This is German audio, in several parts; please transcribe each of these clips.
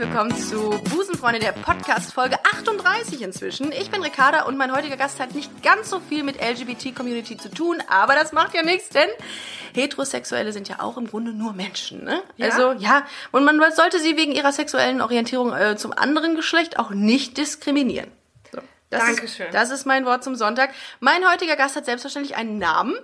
Willkommen zu Busenfreunde der Podcast Folge 38 inzwischen. Ich bin Ricarda und mein heutiger Gast hat nicht ganz so viel mit LGBT-Community zu tun, aber das macht ja nichts, denn Heterosexuelle sind ja auch im Grunde nur Menschen, ne? Ja? Also ja, und man sollte sie wegen ihrer sexuellen Orientierung äh, zum anderen Geschlecht auch nicht diskriminieren. Das Dankeschön. Ist, das ist mein Wort zum Sonntag. Mein heutiger Gast hat selbstverständlich einen Namen.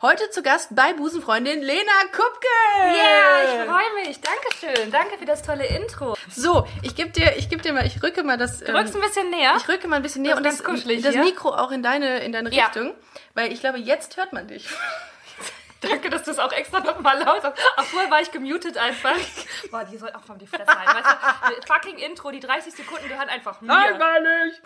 Heute zu Gast bei Busenfreundin Lena Kupke. Ja, ich freue mich. Dankeschön. Danke für das tolle Intro. So, ich gebe dir, ich gebe dir mal, ich rücke mal das. Du rückst ein bisschen näher. Ich rücke mal ein bisschen näher Das und das, das. Mikro auch in deine, in deine Ja. Richtung, weil ich glaube, jetzt hört man dich. Danke, dass du es auch extra nochmal laut hast. Ach, vorher war ich gemutet einfach. Boah, die soll auch von die Fresse halten. Weißt du, fucking Intro, die 30 Sekunden gehören einfach mir. nicht.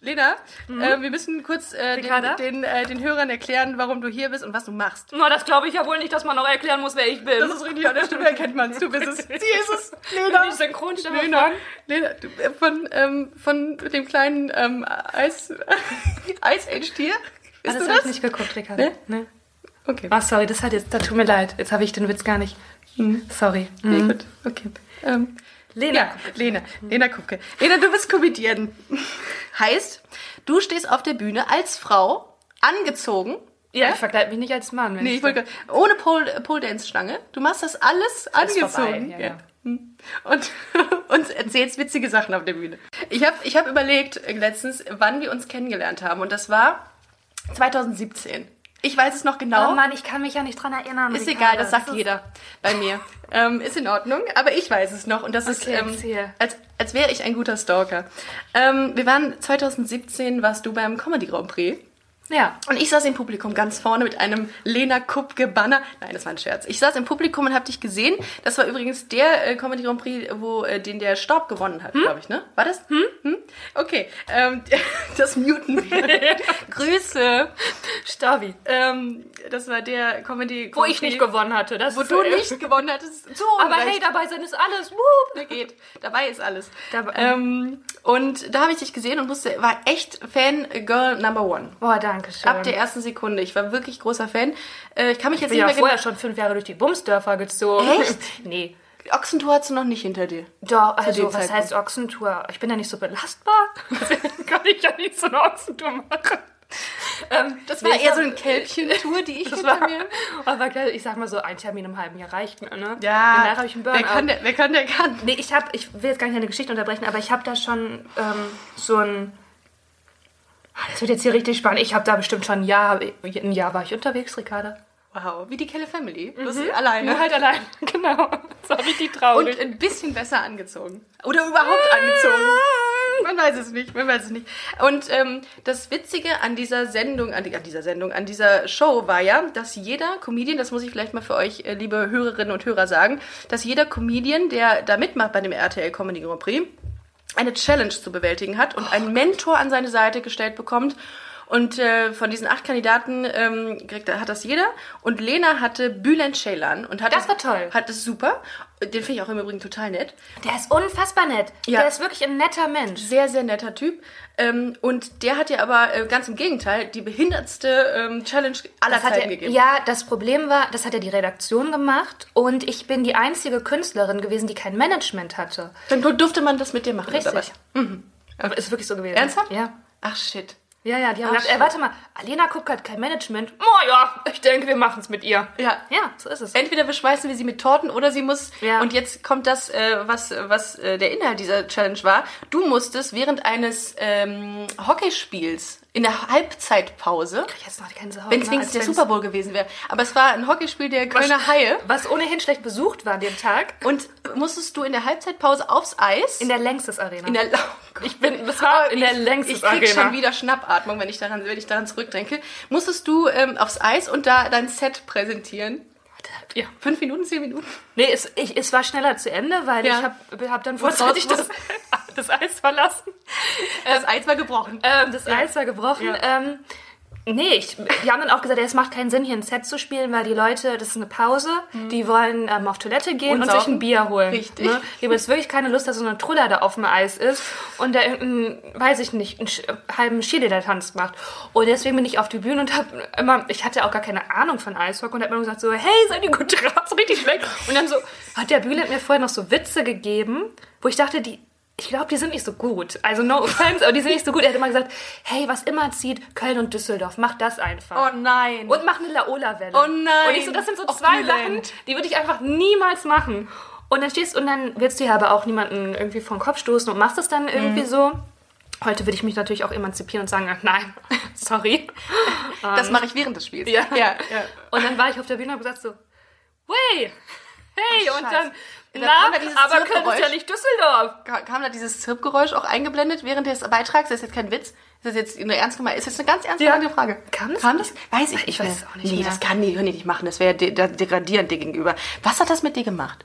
Lena, äh, wir müssen kurz äh, den, den, äh, den Hörern erklären, warum du hier bist und was du machst. Na, das glaube ich ja wohl nicht, dass man noch erklären muss, wer ich bin. Das ist richtig, an der Stimme erkennt man es. Du bist es. Sie ist es. Bin Lena. ich Synchronstimme Lena, von... Lena du, äh, von, ähm, von dem kleinen ähm, Eis, Ice Age Tier. Ah, das du habe das? ich nicht geguckt, Ricarda. Ne? Ne? Okay. Ach, sorry, das hat jetzt, da tut mir leid. Jetzt habe ich den Witz gar nicht. Sorry. Nee, Mhm. gut. Okay. Ähm, Lena. Ja, Lena. Lena Kupke. Lena, du bist Comedian. heißt, du stehst auf der Bühne als Frau, angezogen. Ja, ich verkleide mich nicht als Mann. Wenn Nee, ich wollte ohne Pole, Pole Dance Stange. Du machst das alles angezogen. vorbei, ja, ja. Hm. Und uns erzählst witzige Sachen auf der Bühne. Ich habe ich hab überlegt äh, letztens, wann wir uns kennengelernt haben. Und das war 2017. Ich weiß es noch genau. Oh Mann, ich kann mich ja nicht dran erinnern. Ist egal, das sagt ist- jeder bei mir. Ähm, ist in Ordnung, aber ich weiß es noch und das ist, Okay, ähm, erzähl. als, als wäre ich ein guter Stalker. Ähm, wir waren 2017, warst du beim Comedy Grand Prix. Ja. Und ich saß im Publikum ganz vorne mit einem Lena Kupke Banner. Nein, das war ein Scherz. Ich saß im Publikum und habe dich gesehen. Das war übrigens der äh, Comedy Grand Prix, wo äh, den der Staub gewonnen hat, glaube ich, ne? War das? Hm? hm? Okay, ähm, das muten. Grüße. Stabi. Ähm, das war der Comedy Wo Grand ich nicht Prix, gewonnen hatte. Das wo du nicht gewonnen hattest. So Aber hey, dabei sein ist alles. Wup. Der geht. Dabei ist alles. Dabei- ähm, und da habe ich dich gesehen und wusste, war echt Fan Girl Number One. Boah, danke schön. Ab der ersten Sekunde. Ich war wirklich großer Fan. Äh, ich kann mich jetzt ich bin nicht ja mehr vorher genau... schon fünf Jahre durch die Bumsdörfer gezogen. Echt? nee. Ochsentour hast du noch nicht hinter dir. Doch, also was Zeitpunkt. heißt Ochsentour? Ich bin ja nicht so belastbar. Deswegen kann ich ja nicht so eine Ochsentour machen. Ähm, Das nee, war ich eher hab- so eine Kälbchentour, die ich Das hinter war, mir... aber klar, ich sag mal so, ein Termin im halben Jahr reicht mir, ne? Ja, Danach habe ich einen Burnout. wer kann, der, wer kann, der kann. Nee, ich habe, ich will jetzt gar nicht eine Geschichte unterbrechen, aber ich habe da schon ähm, so ein. Ah, Das wird jetzt hier richtig spannend. Ich habe da bestimmt schon ein Jahr, ein Jahr war ich unterwegs, Ricarda. Wow, wie die Kelle Family. Bloß alleine. Nur halt allein, genau. Das war richtig Und traurig. ein bisschen besser angezogen. Oder überhaupt angezogen. Man weiß es nicht, man weiß es nicht. Und ähm, das Witzige an dieser Sendung, an, die, an dieser Sendung, an dieser Show war ja, dass jeder Comedian, das muss ich vielleicht mal für euch, äh, liebe Hörerinnen und Hörer sagen, dass jeder Comedian, der da mitmacht bei dem RTL Comedy Grand Prix, eine Challenge zu bewältigen hat und einen Mentor an seine Seite gestellt bekommt. Und äh, von diesen acht Kandidaten ähm, kriegt, hat das jeder. Und Lena hatte Bülent Ceylan und hat Das war toll. Hat es super. Den finde ich auch im Übrigen total nett. Der ist unfassbar nett. Ja. Der ist wirklich ein netter Mensch. Sehr, sehr netter Typ. Ähm, und der hat ja aber äh, ganz im Gegenteil die behindertste ähm, Challenge aller Das hat Zeiten er, gegeben. ja, das Problem war, das hat ja die Redaktion gemacht und ich bin die einzige Künstlerin gewesen, die kein Management hatte. Dann durfte man das mit dir machen, Richtig. Aber ist wirklich so gewesen. Ernsthaft? Ja. Ach, shit. Ja, ja, die haben Ach, gesagt, ey, warte mal, Alena Kupka hat kein Management. Oh ja, ich denke, wir machen es mit ihr. Ja. Ja, so ist es. Entweder beschmeißen wir sie mit Torten oder sie muss. Ja. Und jetzt kommt das, äh, was, was äh, der Inhalt dieser Challenge war. Du musstest während eines ähm, Hockeyspiels in der Halbzeitpause, wenn es ne, wenigstens der Super Bowl gewesen wäre, aber es war ein Hockeyspiel der Kölner Haie. Was ohnehin schlecht besucht war an dem Tag. Und musstest du in der Halbzeitpause aufs Eis? In der Längstes Arena. in der ich bin, das war in der ich, Längstes ich krieg Arena. schon wieder Schnappatmung, wenn ich daran, wenn ich daran zurückdenke. Musstest du ähm, aufs Eis und da dein Set präsentieren? Ja. Fünf Minuten, zehn Minuten? Nee, es, ich, es war schneller zu Ende, weil Ja. ich habe hab dann vorzeitig das, das Eis verlassen. Das Eis war gebrochen. Ähm, das Eis war gebrochen. Ja. Ähm, Nee, ich, die haben dann auch gesagt, ja, es macht keinen Sinn, hier ein Set zu spielen, weil die Leute, das ist eine Pause, die wollen ähm, auf Toilette gehen Und und, sich ein Bier holen. Richtig. Ne? Ich habe jetzt wirklich keine Lust, dass so eine Truller da auf dem Eis ist und da irgendeinen, weiß ich nicht, einen halben Cheerleader-Tanz macht. Und deswegen bin ich auf die Bühne und habe immer, ich hatte auch gar keine Ahnung von Eishockey und habe immer gesagt so, hey, seid ihr gut drauf, so richtig schlecht. Und dann so, hat der Bülent mir vorher noch so Witze gegeben, wo ich dachte, die, ich glaube, die sind nicht so gut. Also no offense, aber die sind nicht so gut. Er hat immer gesagt, hey, was immer zieht, Köln und Düsseldorf, mach das einfach. Oh nein. Und mach eine Laola-Welle. Oh nein. Und ich so, das sind so zwei Opulent. Sachen, die würde ich einfach niemals machen. Und dann stehst und dann willst du ja aber auch niemanden irgendwie vom Kopf stoßen und machst es dann irgendwie Mhm. so. Heute würde ich mich natürlich auch emanzipieren und sagen, nein, sorry. das mache ich während des Spiels. Ja. ja, ja. Und dann war ich auf der Bühne und habe gesagt so, wey, hey, Ach, Und dann na, kam da dieses aber Köln ist ja nicht Düsseldorf. Ka- Kam da dieses Zirpgeräusch auch eingeblendet während des Beitrags? Das ist jetzt kein Witz. Ist das jetzt eine ernst gemeinte, ist jetzt eine ganz ernst Ja. gemeinte Frage? Kam das Kam das? Weiß ich, Ich nicht weiß es auch nicht Nee, mehr. das kann die, die nicht machen. Das wäre de degradierend dir gegenüber. Was hat das mit dir gemacht?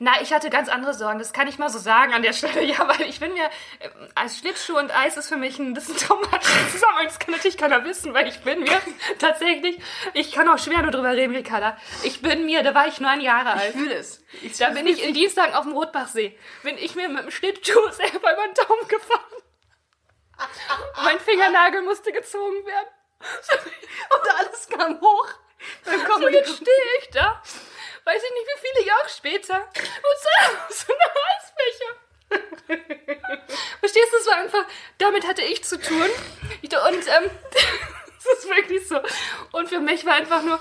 Na, ich hatte ganz andere Sorgen. Das kann ich mal so sagen an der Stelle. Ja, weil ich bin mir, äh, als Schlittschuh und Eis ist für mich ein bisschen traumatisches Zusammenhang. Das kann natürlich keiner wissen, weil ich bin mir tatsächlich, ich kann auch schwer nur drüber reden, Ricarda. Ich bin mir, da war ich neun Jahre alt. fühle es. Ich, Da bin ich in Dienstag auf dem Rotbachsee. Bin ich mir mit dem Schlittschuh selber über den Daumen gefahren. mein Fingernagel musste gezogen werden. und alles kam hoch. Dann Und kommen jetzt stehe ich da, weiß ich nicht wie viele Jahre später, und so, so eine Eisfläche. Verstehst du, es war einfach, damit hatte ich zu tun. Ich, und ähm, das ist wirklich so. Und für mich war einfach nur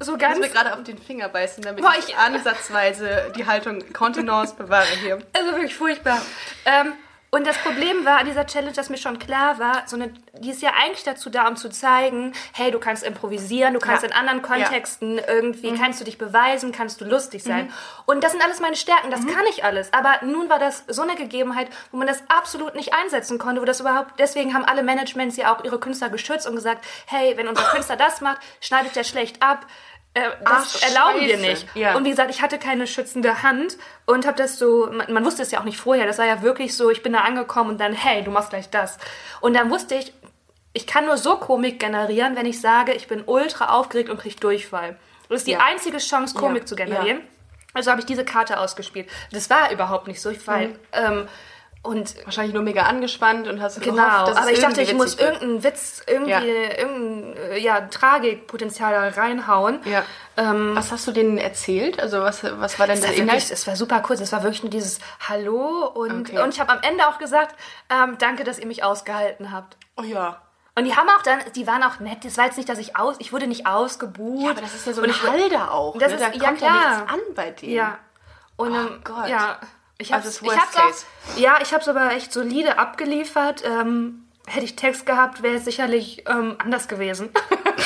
so Ich ganz, muss mir gerade auf den Finger beißen, damit Boah, ich, ich- ansatzweise die Haltung Kontenance bewahre hier. also wirklich furchtbar. Ähm, und das Problem war an dieser Challenge, dass mir schon klar war, so eine, die ist ja eigentlich dazu da, um zu zeigen, hey, du kannst improvisieren, du kannst Ja. in anderen Kontexten irgendwie, kannst du dich beweisen, kannst du lustig sein. Und das sind alles meine Stärken, das kann ich alles. Aber nun war das so eine Gegebenheit, wo man das absolut nicht einsetzen konnte, wo das überhaupt, deswegen haben alle Managements ja auch ihre Künstler geschützt und gesagt, hey, wenn unser Künstler das macht, schneidet der schlecht ab. Äh, das Ach, erlauben wir nicht. Ja. Und wie gesagt, ich hatte keine schützende Hand und habe das so, man, man wusste es ja auch nicht vorher, das war ja wirklich so, ich bin da angekommen und dann, hey, du machst gleich das. Und dann wusste ich, ich kann nur so Komik generieren, wenn ich sage, ich bin ultra aufgeregt und krieg Durchfall. Das ist die Ja. einzige Chance, Komik Ja. zu generieren. Also habe ich diese Karte ausgespielt. Das war überhaupt nicht so, ich war, Mhm. ähm, und Wahrscheinlich nur mega angespannt und hast Genau, gehofft, dass aber ich dachte, ich muss wird. irgendeinen Witz, irgendwie, Ja. irgendein äh, ja, Tragikpotenzial da reinhauen. Ja. was hast du denen erzählt? Also was, was war denn Es der Inhalt? wirklich, es war super kurz, es war wirklich nur dieses Hallo und, Okay. und ich habe am Ende auch gesagt, ähm, danke, dass ihr mich ausgehalten habt. Oh ja. Und die haben auch dann, die waren auch nett, das war jetzt nicht, dass ich aus, ich wurde nicht ausgebuht. Ja, aber das ist ja so Und ein ich- Halder auch. Das ne? ist- da ja, kommt ja, klar. nichts an bei denen. Ja. Und ähm, Gott. ja, ich Also hab's auch, Case. ja, ich habe es aber echt solide abgeliefert. Ähm, hätte ich Text gehabt, wäre es sicherlich ähm, anders gewesen.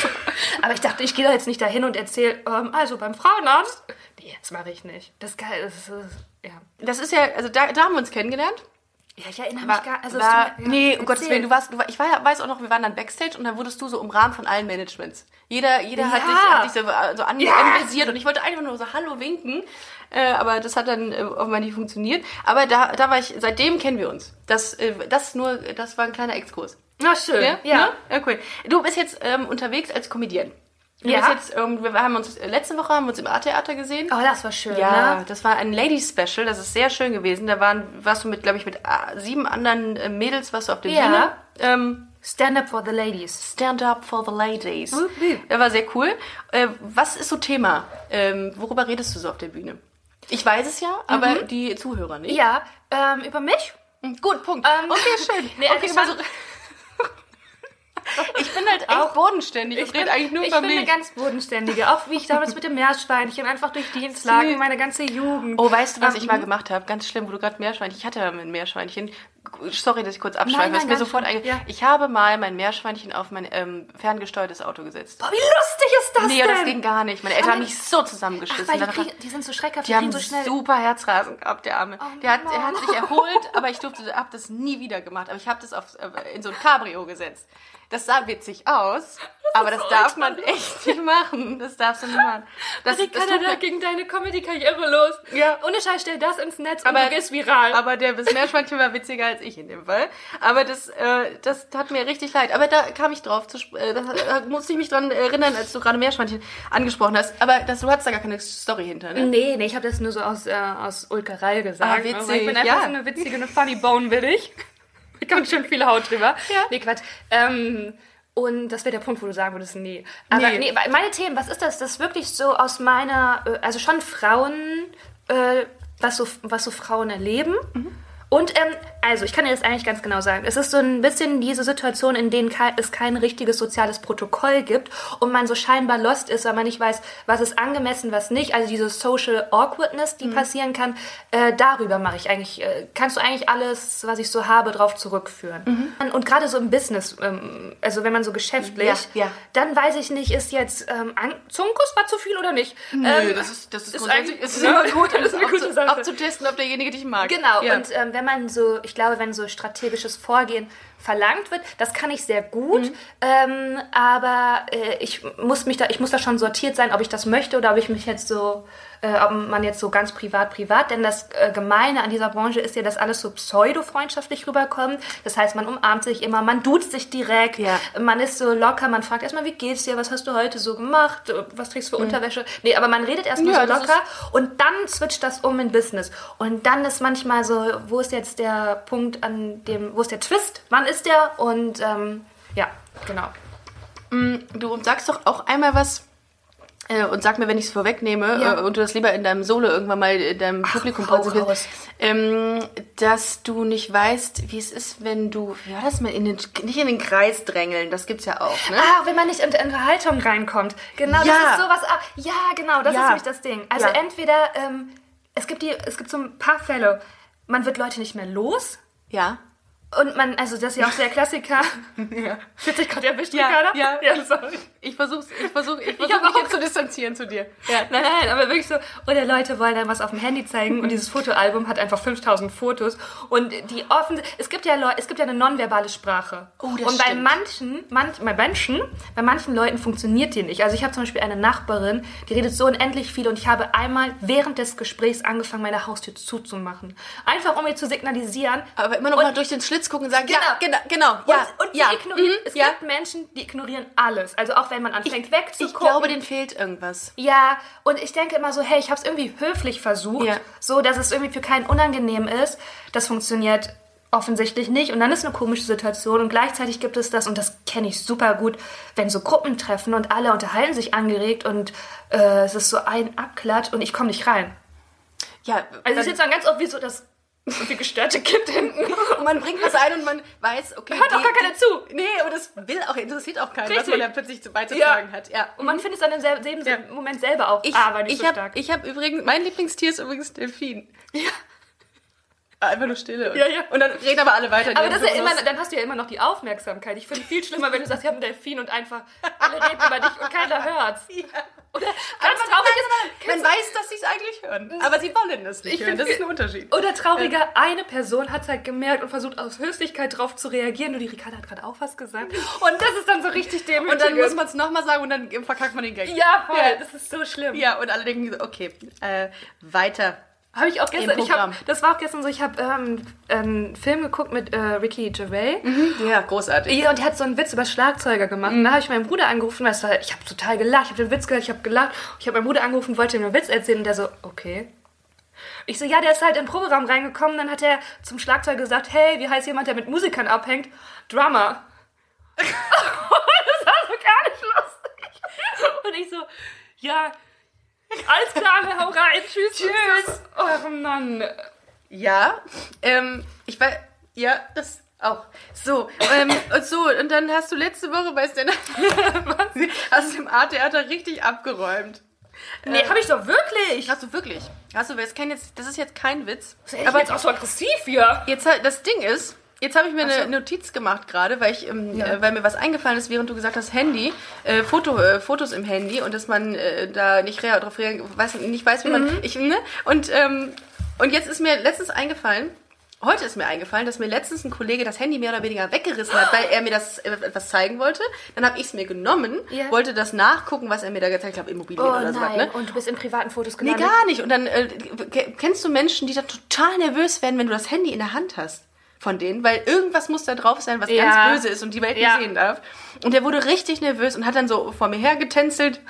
aber ich dachte, ich gehe da jetzt nicht dahin und erzähle, ähm, also beim Frauenarzt. Nee, das mache ich nicht. Das ist geil. Das ist, ja. Das ist ja, also da, da haben wir uns kennengelernt. Ja, ich erinnere War, mich gar also war, mir- ja, nee, um Gottes erzähl. Willen, du warst, du war, ich war, weiß auch noch, wir waren dann Backstage und dann wurdest du so umrahmt von allen Managements. Jeder, jeder hat Ja. dich, hat dich so, so an, Ja. anvisiert und ich wollte einfach nur so Hallo winken, äh, aber das hat dann äh, offenbar nicht funktioniert. Aber da, da war ich, seitdem kennen wir uns. Das, äh, das nur, das war ein kleiner Exkurs. Na schön. Ja? Ja. Ne? ja cool. Du bist jetzt ähm, unterwegs als Comedian. Ja. jetzt, wir haben uns, äh, letzte Woche haben wir uns im A-Theater gesehen. Oh, das war schön, Ja, ne? das war ein Ladies Special, das ist sehr schön gewesen. Da waren, warst du mit, glaube ich, mit äh, sieben anderen äh, Mädels, warst du auf der Ja. Bühne. Ähm, Stand up for the ladies. Stand up for the ladies. Wup. Der war sehr cool. Äh, was ist so Thema? Ähm, worüber redest du so auf der Bühne? Ich weiß es ja, aber die Zuhörer nicht. Ja, ähm, über mich? Gut, Punkt. Ähm, okay, schön. Nee, okay, also. Ich bin halt echt bodenständig. Ich, rede eigentlich nur ich über bin mich. eine ganz bodenständige. Auch wie ich damals mit dem Meerschweinchen einfach durch Dienstlagen, meine ganze Jugend. Oh, weißt du, was Ähm, ich mal gemacht habe? Ganz schlimm, wo du gerade Meerschweinchen. Ich hatte ja ein Meerschweinchen. Sorry, dass ich kurz abschweife. Das ist mir sofort einge. Ja. Ich habe mal mein Meerschweinchen auf mein ähm, ferngesteuertes Auto gesetzt. Boah, wie lustig ist das nee, denn? das ging gar nicht. Meine Eltern haben mich so Ach, zusammengeschissen. weil die, kriegen, die sind so schreckhaft, die die haben so schnell... super Herzrasen gehabt, der Arme. Oh der, hat, er hat sich erholt, aber ich durfte, hab das nie wieder gemacht. Aber ich habe das auf, äh, in so ein Cabrio gesetzt. Das sah witzig aus, aber das darf man echt nicht machen. Das darfst du nicht machen. Das, das Ricarda, da ging deine Comedy-Karriere los. Ja. Ohne Scheiß, stell das ins Netz Aber- und du gehst viral. aber der das Meerschweinchen war witziger als ich in dem Fall. Aber das, äh, das tat mir richtig leid. Aber da kam ich drauf, zu, äh, da, musste ich mich dran erinnern, als du gerade Meerschweinchen angesprochen hast. Aber das, du hattest da gar keine Story hinter, ne? Nee, nee, ich habe das nur so aus, äh, aus Ulkerei gesagt. Ah, witzig, Also ich bin einfach ja. so eine witzige, eine funny bone, will ich. Da kommt schon viele Haut drüber. Ja. Nee, Quatsch. Ähm, und das wäre der Punkt, wo du sagen würdest, nee. Aber Nee. nee, meine Themen, was ist das? Das ist wirklich so aus meiner, äh, also schon Frauen, äh, was, so, was so Frauen erleben. Und, ähm, also, ich kann dir das eigentlich ganz genau sagen. Es ist so ein bisschen diese Situation, in denen es kein richtiges soziales Protokoll gibt und man so scheinbar lost ist, weil man nicht weiß, was ist angemessen, was nicht. Also diese Social Awkwardness, die passieren kann, äh, darüber mache ich eigentlich, äh, kannst du eigentlich alles, was ich so habe, drauf zurückführen. Und gerade so im Business, ähm, also wenn man so geschäftlich, Ja, ja. dann weiß ich nicht, ist jetzt ähm, Zungenkuss war zu viel oder nicht? Nö, Ähm, das ist, das ist, ist ist immer gut, alles ist eine gute abzu, Sache. abzutesten, ob derjenige dich mag. Genau, Ja. und ähm, wenn man so, ich glaube, wenn so strategisches Vorgehen verlangt wird, das kann ich sehr gut, Mhm. ähm, aber äh, ich muss mich da, ich muss da schon sortiert sein, ob ich das möchte oder ob ich mich jetzt so, äh, ob man jetzt so ganz privat, privat, denn das äh, Gemeine an dieser Branche ist ja, dass alles so pseudo-freundschaftlich rüberkommt. Das heißt, man umarmt sich immer, man duzt sich direkt, Ja. man ist so locker, man fragt erstmal, wie geht's dir, was hast du heute so gemacht, was trägst du für Unterwäsche? Nee, aber man redet erstmal Mhm. Ja, so locker und dann switcht das um in Business. Und dann ist manchmal so, wo ist jetzt der Punkt an dem, wo ist der Twist? Wann ist der? Und ähm, ja, genau. Du sagst doch auch einmal was äh, und sag mir, wenn ich es vorwegnehme Ja. äh, und du das lieber in deinem Solo irgendwann mal in deinem Publikum hau präsentierst, ähm, dass du nicht weißt, wie es ist, wenn du, wie war das mal, in den, nicht in den Kreis drängeln, das gibt's ja auch, ne? Ah, wenn man nicht in die Unterhaltung reinkommt. Genau, das Ja. ist sowas. ah, Ja, genau, das Ja. ist nämlich das Ding. Also entweder, ähm, es gibt die, es gibt so ein paar Fälle, man wird Leute nicht mehr los. Ja. Und man, also das ist ja auch der Klassiker. ja. Wird sich gerade erwischt, Ja, Ricarda? ja. ja sorry. Ich versuch's, ich versuch, ich versuch hab mich auch- jetzt zu distanzieren zu dir. Ja. Nein, nein, aber wirklich so. Oder Leute wollen dann was auf dem Handy zeigen und dieses Fotoalbum hat einfach 5000 Fotos. Und die offen, es gibt ja Leute, es gibt ja eine nonverbale Sprache. Oh, das und bei stimmt. manchen, manch, bei Menschen, bei manchen Leuten funktioniert die nicht. Also ich habe zum Beispiel eine Nachbarin, die redet so unendlich viel und ich habe einmal während des Gesprächs angefangen, meine Haustür zuzumachen. Einfach um ihr zu signalisieren. Aber immer noch Und- mal durch den Schlitz gucken und sagen, Genau. ja, genau, genau, ja, und, und ja. ignorieren, mhm, es ja. gibt Menschen, die ignorieren alles. Also auch wenn man anfängt wegzugucken. Ich glaube, denen fehlt irgendwas. Ja, und ich denke immer so, hey, ich habe es irgendwie höflich versucht, Ja. so dass es irgendwie für keinen unangenehm ist. Das funktioniert offensichtlich nicht und dann ist eine komische Situation und gleichzeitig gibt es das und das kenne ich super gut, wenn so Gruppen treffen und alle unterhalten sich angeregt und äh, es ist so ein Abklatsch und ich komme nicht rein. Ja, Also ich sitze dann ganz oft wie so das irgendwie gestörte Kind hinten. Und man bringt was ein und man weiß, okay. Hört doch gar keiner zu. Nee, aber das will auch, interessiert auch keinen, was Richtig. man da plötzlich zu beizutragen hat. Ja. Und man findet es dann im selben selben Ja. Moment selber auch. Ich, ah, war nicht ich so hab, stark. ich habe übrigens, mein Lieblingstier ist übrigens Delfin. ja. Einfach nur Stille. Und, Ja, ja. und dann reden aber alle weiter. Aber das ist ja immer, dann hast du ja immer noch die Aufmerksamkeit. Ich finde es viel schlimmer, wenn du sagst, ich habe einen Delfin und einfach alle reden über dich und keiner hört's. Ja. Oder ganz traurig ist, Man weiß, dass sie es eigentlich hören. Aber sie wollen es nicht Ich hören. Das ist ein Unterschied. oder trauriger, eine Person hat es halt gemerkt und versucht aus Höflichkeit drauf zu reagieren. Nur die Ricarda hat gerade auch was gesagt. Und das ist dann so richtig demütigend. Und dann muss man es nochmal sagen und dann verkackt man den Gag. Ja, voll. Ja. Das ist so schlimm. Ja, und alle denken so, okay, äh, weiter. Habe ich auch gestern, ich hab, das war auch gestern so, ich habe ähm, einen Film geguckt mit äh, Ricky Gervais. Ja, großartig. Ja, und der hat so einen Witz über Schlagzeuger gemacht. Und da habe ich meinen Bruder angerufen, das war, ich habe total gelacht, ich habe den Witz gehört, ich habe gelacht. Ich habe meinen Bruder angerufen, wollte ihm einen Witz erzählen und der so, okay. Ich so, ja, der ist halt in den Proberaum reingekommen, dann hat er zum Schlagzeuger gesagt, hey, wie heißt jemand, der mit Musikern abhängt? Drummer. das war so gar nicht lustig. Und ich so, ja, alles klar, ne, hau rein, tschüss, tschüss. Oh Mann. Ja, ähm, ich weiß, ja, das auch. So, ähm, und so, und dann hast du letzte Woche bei Stand hast du im A-Theater richtig abgeräumt. Nee, habe ich doch wirklich. Hast du wirklich? Hast du, das, kann jetzt, das ist jetzt kein Witz. Aber jetzt auch so aggressiv hier. Jetzt halt, das Ding ist, jetzt habe ich mir eine Notiz gemacht gerade, weil ich, ähm, Ja. äh, weil mir was eingefallen ist, während du gesagt hast, Handy, äh, Foto, äh, Fotos im Handy und dass man äh, da nicht rea drauf rea weiß, nicht weiß, wie man, ich, ne? Und, ähm, und jetzt ist mir letztens eingefallen, heute ist mir eingefallen, dass mir letztens ein Kollege das Handy mehr oder weniger weggerissen hat, weil er mir das äh, etwas zeigen wollte. Dann habe ich es mir genommen, Ja. wollte das nachgucken, was er mir da gezeigt hat, Immobilien Oh oder so was, ne? und du bist in privaten Fotos Nee, gelandet. gar nicht. Und dann äh, ke- kennst du Menschen, die da total nervös werden, wenn du das Handy in der Hand hast. Von denen, weil irgendwas muss da drauf sein, was Ja. ganz böse ist und die Welt nicht sehen darf. Und der wurde richtig nervös und hat dann so vor mir hergetänzelt.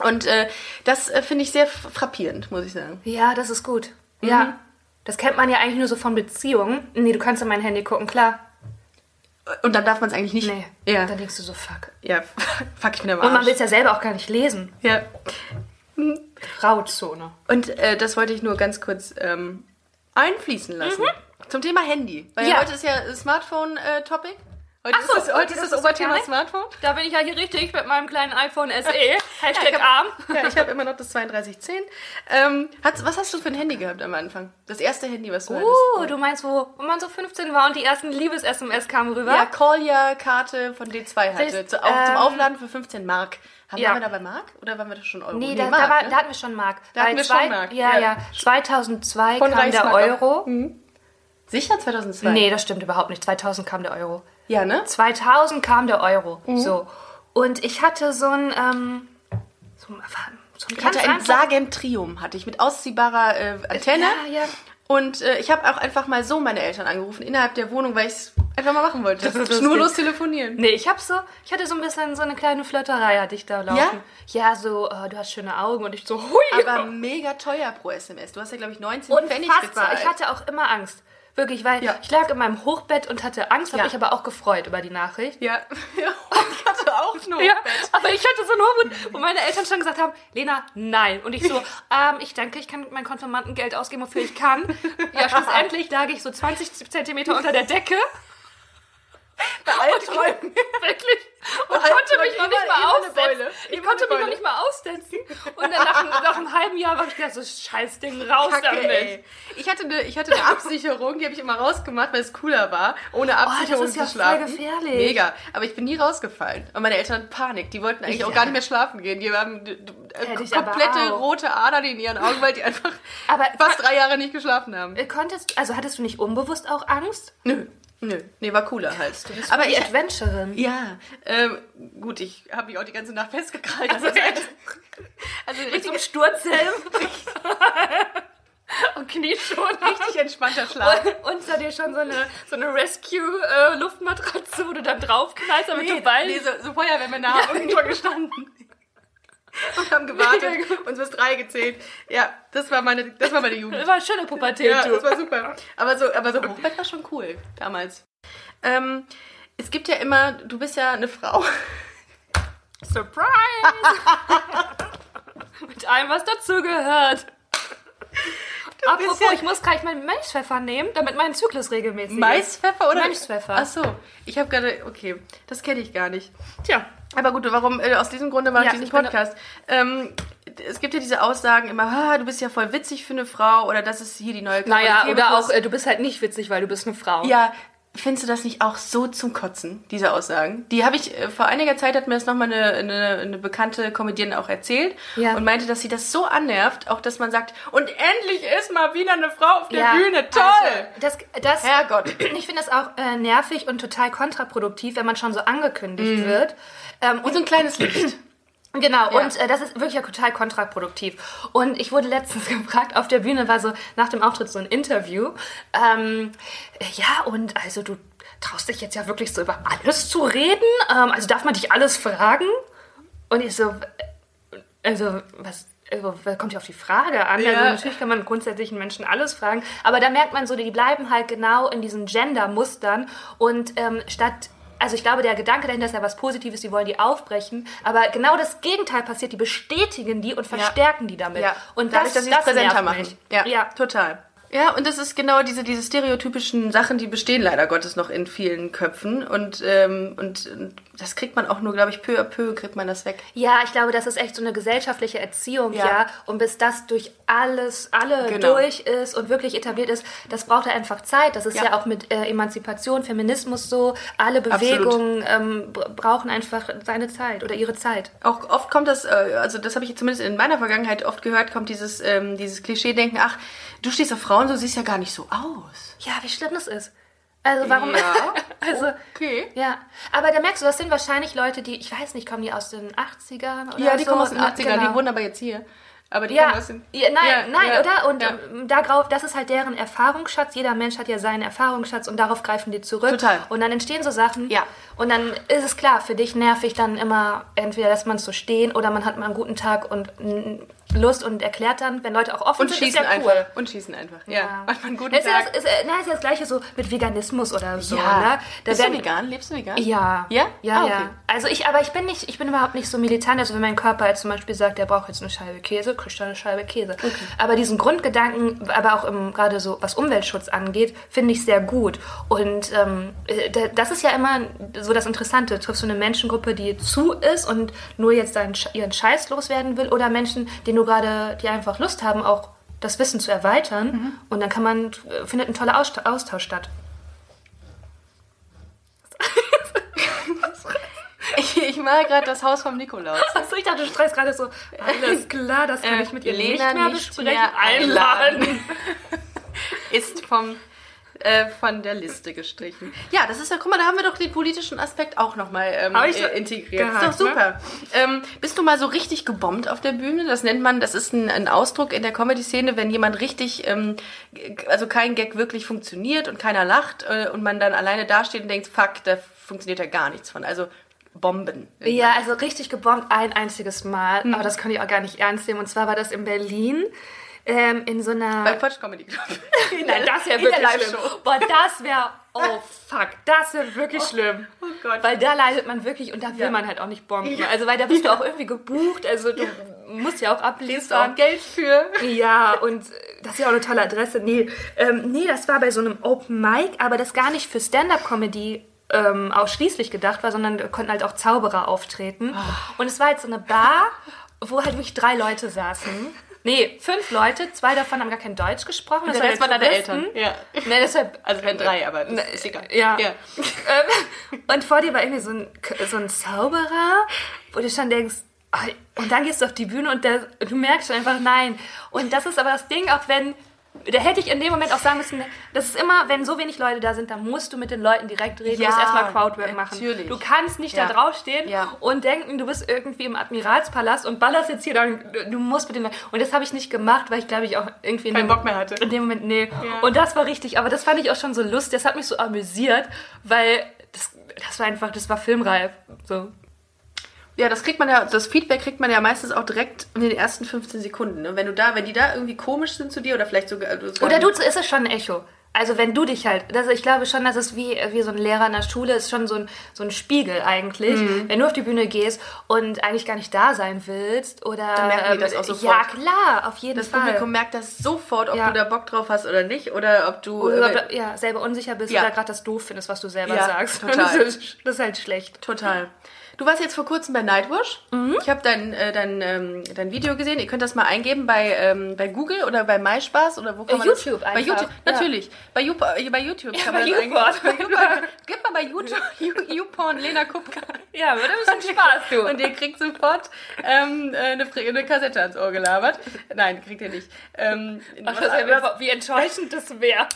Und äh, das äh, finde ich sehr frappierend, muss ich sagen. Ja, das ist gut. Mhm. Ja. Das kennt man ja eigentlich nur so von Beziehungen. Nee, du kannst in mein Handy gucken, klar. Und dann darf man es eigentlich nicht. Nee. Ja. Dann denkst du so, fuck. Ja, fuck, ich bin am Und man Arsch. will es ja selber auch gar nicht lesen. Ja. Grauzone. Und äh, das wollte ich nur ganz kurz ähm, einfließen lassen. Zum Thema Handy. Weil Mhm. Ja. heute ist ja Smartphone-Topic. heute Ach so, ist das, heute ist das das Oberthema geil. Smartphone. Da bin ich ja hier richtig mit meinem kleinen iPhone SE. Hashtag ich hab- arm. Ja, ich habe immer noch das 3210. Ähm, hast, was hast du für ein Handy gehabt am Anfang? Das erste Handy, was du Uh, hattest? du meinst, wo, wo man so 15 war und die ersten Liebes-SMS kamen rüber? Ja, Call-Ja-Karte von D2 hatte. Das, Zu, auch zum ähm, Aufladen für 15 Mark. Haben ja. wir da bei Mark oder waren wir da schon Euro? Nee, da, Mark, da, war, ne? da hatten wir schon Mark. Da hatten wir schon zwei- Mark, Ja, ja. ja. 2002 Von kam der Euro. Sicher 2002? Nee, das stimmt überhaupt nicht. 2000 kam der Euro. Ja, ne? 2000 kam der Euro. Mhm. So. Und ich hatte so ein, ähm, so, ein- so ein Ich hatte ein Sagem Trium, hatte ich mit ausziehbarer äh, Antenne. Ja, ja. Und äh, ich habe auch einfach mal so meine Eltern angerufen, innerhalb der Wohnung, weil ich es einfach mal machen wollte. Schnurlos telefonieren. Nee, ich hab so, ich hatte so ein bisschen so eine kleine Flirterei hatte ich da laufen. Ja, so, äh, du hast schöne Augen und ich so, hui. Aber mega teuer pro SMS. Du hast ja, glaube ich, 19 Pfennig Unfassbar. bezahlt. Ich hatte auch immer Angst. Wirklich, weil Ja. ich lag in meinem Hochbett und hatte Angst, habe Ja. mich aber auch gefreut über die Nachricht. ja. ja, ich hatte auch ein Ja, aber ich hatte so einen Hochmut, wo meine Eltern schon gesagt haben, Lena, nein. Und ich so, ähm, ich denke, ich kann mein Konfirmandengeld ausgeben, wofür ich kann. Ja, schlussendlich lag ich so 20 Zentimeter unter der Decke. Bei Albträumen. Wirklich. Und Albträumen konnte mich noch nicht mal aussetzen. Ich konnte mich noch nicht mal aussetzen. Und dann nach, einem- nach einem halben Jahr war ich gedacht, so scheiß Ding raus Kacke, damit. ey. Ich hatte, eine, ich hatte eine Absicherung, die habe ich immer rausgemacht, weil es cooler war, ohne Absicherung Oh, das ist ja zu schlafen. voll gefährlich. Mega. Aber ich bin nie rausgefallen. Und meine Eltern hatten Panik. Die wollten eigentlich auch Ja. gar nicht mehr schlafen gehen. Die haben äh, komplette auch. rote Adern in ihren Augen, weil die einfach Aber fast drei Jahre nicht geschlafen haben. Konntest, also hattest du nicht unbewusst auch Angst? Nö. Nö. Nee, war cooler halt. bist Aber ich, Adventurerin. ja, ähm, gut, ich habe mich auch die ganze Nacht festgekrallt. Halt, also Mit so richtig, einem Sturzhelm. und Knieschoner. richtig entspannter Schlaf. Und unter dir schon so eine, so eine Rescue-Luftmatratze, wo du dann draufknallst, damit Nee, du weißt. nee so, so Feuerwehrmänner haben unten schon gestanden. Und haben gewartet, uns bis drei gezählt. Ja, das war meine, das war meine Jugend. Das war eine schöne Pubertät, Ja, das war super. Aber so, aber so Hochbett war schon cool damals. Ähm, es gibt ja immer, du bist ja eine Frau. Surprise! Mit allem, was dazugehört. Apropos, ja- ich muss gleich meinen Maispfeffer nehmen, damit mein Zyklus regelmäßig ist. Maispfeffer oder? Maispfeffer. Ach so, ich habe gerade, okay, das kenne ich gar nicht. Tja. Aber gut, warum, äh, aus diesem Grunde mache Ja, ich diesen Podcast. Ähm, es gibt ja diese Aussagen immer, ah, du bist ja voll witzig für eine Frau oder das ist hier die neue Naja, Caroline oder auch, äh, du bist halt nicht witzig, weil du bist eine Frau. Ja, findest du das nicht auch so zum Kotzen, diese Aussagen? Die habe ich, äh, vor einiger Zeit hat mir das nochmal eine, eine, eine bekannte Comedienne auch erzählt Ja. und meinte, dass sie das so annervt, auch dass man sagt, und endlich ist mal wieder eine Frau auf der Ja, Bühne, toll! Also, das, das, Herrgott. Ich finde das auch äh, nervig und total kontraproduktiv, wenn man schon so angekündigt wird. Ähm, Und so ein kleines Licht. Genau, Ja. und äh, das ist wirklich ja total kontraproduktiv. Und ich wurde letztens gefragt, auf der Bühne war so nach dem Auftritt so ein Interview. Ähm, äh, ja, und also du traust dich jetzt ja wirklich so über alles zu reden? Ähm, also darf man dich alles fragen? Und ich so, äh, also was... Also, kommt ja auf die Frage an. Ja. Also natürlich kann man grundsätzlich Menschen alles fragen, aber da merkt man so, die bleiben halt genau in diesen Gender-Mustern und ähm, statt also ich glaube, der Gedanke dahinter ist ja was Positives, die wollen die aufbrechen, aber genau das Gegenteil passiert, die bestätigen die und verstärken die damit. Ja, Und dadurch, dass das, sie es das präsenter machen. Ja, ja. total. Ja, und das ist genau diese, diese stereotypischen Sachen, die bestehen leider Gottes noch in vielen Köpfen. Und, ähm, und, und das kriegt man auch nur, glaube ich, peu à peu kriegt man das weg. Ja, ich glaube, das ist echt so eine gesellschaftliche Erziehung, ja. Ja. Und bis das durch alles, alle Genau. durch ist und wirklich etabliert ist, das braucht ja einfach Zeit. Das ist ja, Ja. auch mit äh, Emanzipation, Feminismus so. Alle. Bewegungen ähm, br- brauchen einfach seine Zeit oder ihre Zeit. Auch oft kommt das, äh, also das habe ich zumindest in meiner Vergangenheit oft gehört, kommt dieses, ähm, dieses Klischee-Denken, ach, du stehst auf Frauen, du siehst ja gar nicht so aus. Ja, wie schlimm das ist. Also warum? Ja, also okay. Ja, aber da merkst du, das sind wahrscheinlich Leute, die, ich weiß nicht, kommen die aus den 80ern oder Ja, die so? kommen aus den Na, 80ern, genau. die wohnen aber jetzt hier. Aber die Ja, kommen aus den... ja, nein, Ja, nein, ja, oder? Und ja. ähm, darauf, das ist halt deren Erfahrungsschatz. Jeder Mensch hat ja seinen Erfahrungsschatz und darauf greifen die zurück. Total. Und dann entstehen so Sachen. Ja. Und dann ist es klar, für dich nervig dann immer, entweder lässt man es so stehen oder man hat mal einen guten Tag und Lust und erklärt dann, wenn Leute auch offen Und sind, schießen ist ja cool. einfach. Und schießen einfach. Ja. Macht man einen guten Das ist, ja Tag. das, ist, äh, na, ist ja das gleiche so mit Veganismus oder so. ja. Ne? Bist du werden- vegan? Lebst du vegan? Ja. Ja? Ja, Ah, okay. ja. Also ich, aber ich bin nicht, ich bin überhaupt nicht so militant. Also wenn mein Körper jetzt zum Beispiel sagt, der braucht jetzt eine Scheibe Käse, kriegt er eine Scheibe Käse. Aber diesen Grundgedanken, aber auch im, gerade so, was Umweltschutz angeht, finde ich sehr gut. Und ähm, äh, da- das ist ja immer so das Interessante. Triffst du eine Menschengruppe, die zu ist und nur jetzt ihren Scheiß loswerden will oder Menschen, die nur gerade, die einfach Lust haben, auch das Wissen zu erweitern. Und dann kann man, äh, findet ein toller Austausch, statt. Ich, ich mal gerade das Haus vom Nikolaus. Achso, ich dachte, du streichst gerade so, alles klar, das kann ich mit ihr nicht Lena mehr nicht besprechen. mehr einladen. Ist vom, äh, von der Liste gestrichen. Ja, das ist ja, guck mal, da haben wir doch den politischen Aspekt auch nochmal ähm, äh, integriert. gehakt, ist doch super. Ähm, bist du mal so richtig gebombt auf der Bühne? Das nennt man, das ist ein, ein Ausdruck in der Comedy-Szene, wenn jemand richtig, ähm, also kein Gag wirklich funktioniert und keiner lacht äh, und man dann alleine dasteht und denkt, fuck, da funktioniert ja gar nichts von. Also Bomben. Ja, also richtig gebombt ein einziges Mal, aber das kann ich auch gar nicht ernst nehmen. Und zwar war das in Berlin. Ähm, in so einer. Bei Quatsch Comedy Club. Nein, das wäre wirklich schlimm. Boah, das wäre. Oh fuck, das wäre wirklich schlimm. oh Gott. Weil da leidet man wirklich und da will Ja. man halt auch nicht bomben. Also, weil da bist du auch irgendwie gebucht. Also, du musst ja auch Kriegst du auch. Geld für. Ja, und das ist ja auch eine tolle Adresse. Nee, ähm, nee, das war bei so einem Open Mic, aber das gar nicht für Stand-Up-Comedy ähm, ausschließlich gedacht war, sondern da konnten halt auch Zauberer auftreten. Und es war halt so eine Bar, wo halt wirklich drei Leute saßen. Nee, fünf Leute, zwei davon haben gar kein Deutsch gesprochen. Der waren Rest waren deine. Eltern. Ja. Nee, deshalb, Also wenn drei, aber das ist egal. ja. ja. ähm, und vor dir war irgendwie so ein, so ein Zauberer, wo du schon denkst, und dann gehst du auf die Bühne und der, du merkst schon einfach, nein. Und das ist aber das Ding, auch wenn, da hätte ich in dem Moment auch sagen müssen, das ist immer, wenn so wenig Leute da sind, dann musst du mit den Leuten direkt reden, Ja, du musst erstmal Crowdwork machen. natürlich. Du kannst nicht Ja. da draufstehen Ja. und denken, du bist irgendwie im Admiralspalast und ballerst jetzt hier, dann, du musst mit den Leuten. Und das habe ich nicht gemacht, weil ich glaube ich auch irgendwie in Keinen Bock mehr hatte. in dem Moment, nee. Und das war richtig, aber das fand ich auch schon so lustig. Das hat mich so amüsiert, weil das, das war einfach, das war filmreif. So. Ja, das kriegt man ja, das Feedback kriegt man ja meistens auch direkt in den ersten 15 Sekunden. Ne? Wenn du da, wenn die da irgendwie komisch sind zu dir oder vielleicht sogar. sogar Oder du, ist es schon ein Echo. Also wenn du dich halt, das, ich glaube schon, dass es wie, wie so ein Lehrer in der Schule ist, schon so ein, so ein Spiegel eigentlich. Mhm. Wenn du auf die Bühne gehst und eigentlich gar nicht da sein willst oder... Dann merken die ähm, das auch sofort. Ja, klar, auf jeden das Fall. Publikum merkt das sofort, ob Ja. du da Bock drauf hast oder nicht. Oder ob du. oder äh, ob du ja, selber unsicher bist Ja. oder gerade das doof findest, was du selber sagst. total. Das ist, das ist halt schlecht. Total. Du warst jetzt vor kurzem bei Nightwash. Mhm. Ich habe dein, äh, dein, ähm, dein Video gesehen. Ihr könnt das mal eingeben bei, ähm, bei Google oder bei MySpaß oder wo kann Bei man YouTube das? Bei YouTube, ja. natürlich. Bei, You, äh, bei YouTube kann bei man das YouPorn. Gib mal bei YouTube You- YouPorn Lena Kupka. Ja, würde ein bisschen Spaß, du. Und ihr kriegt sofort ähm, äh, eine, eine Kassette ans Ohr gelabert. Nein, kriegt ihr nicht. Ähm, Ach, das wär, wie enttäuschend das wäre.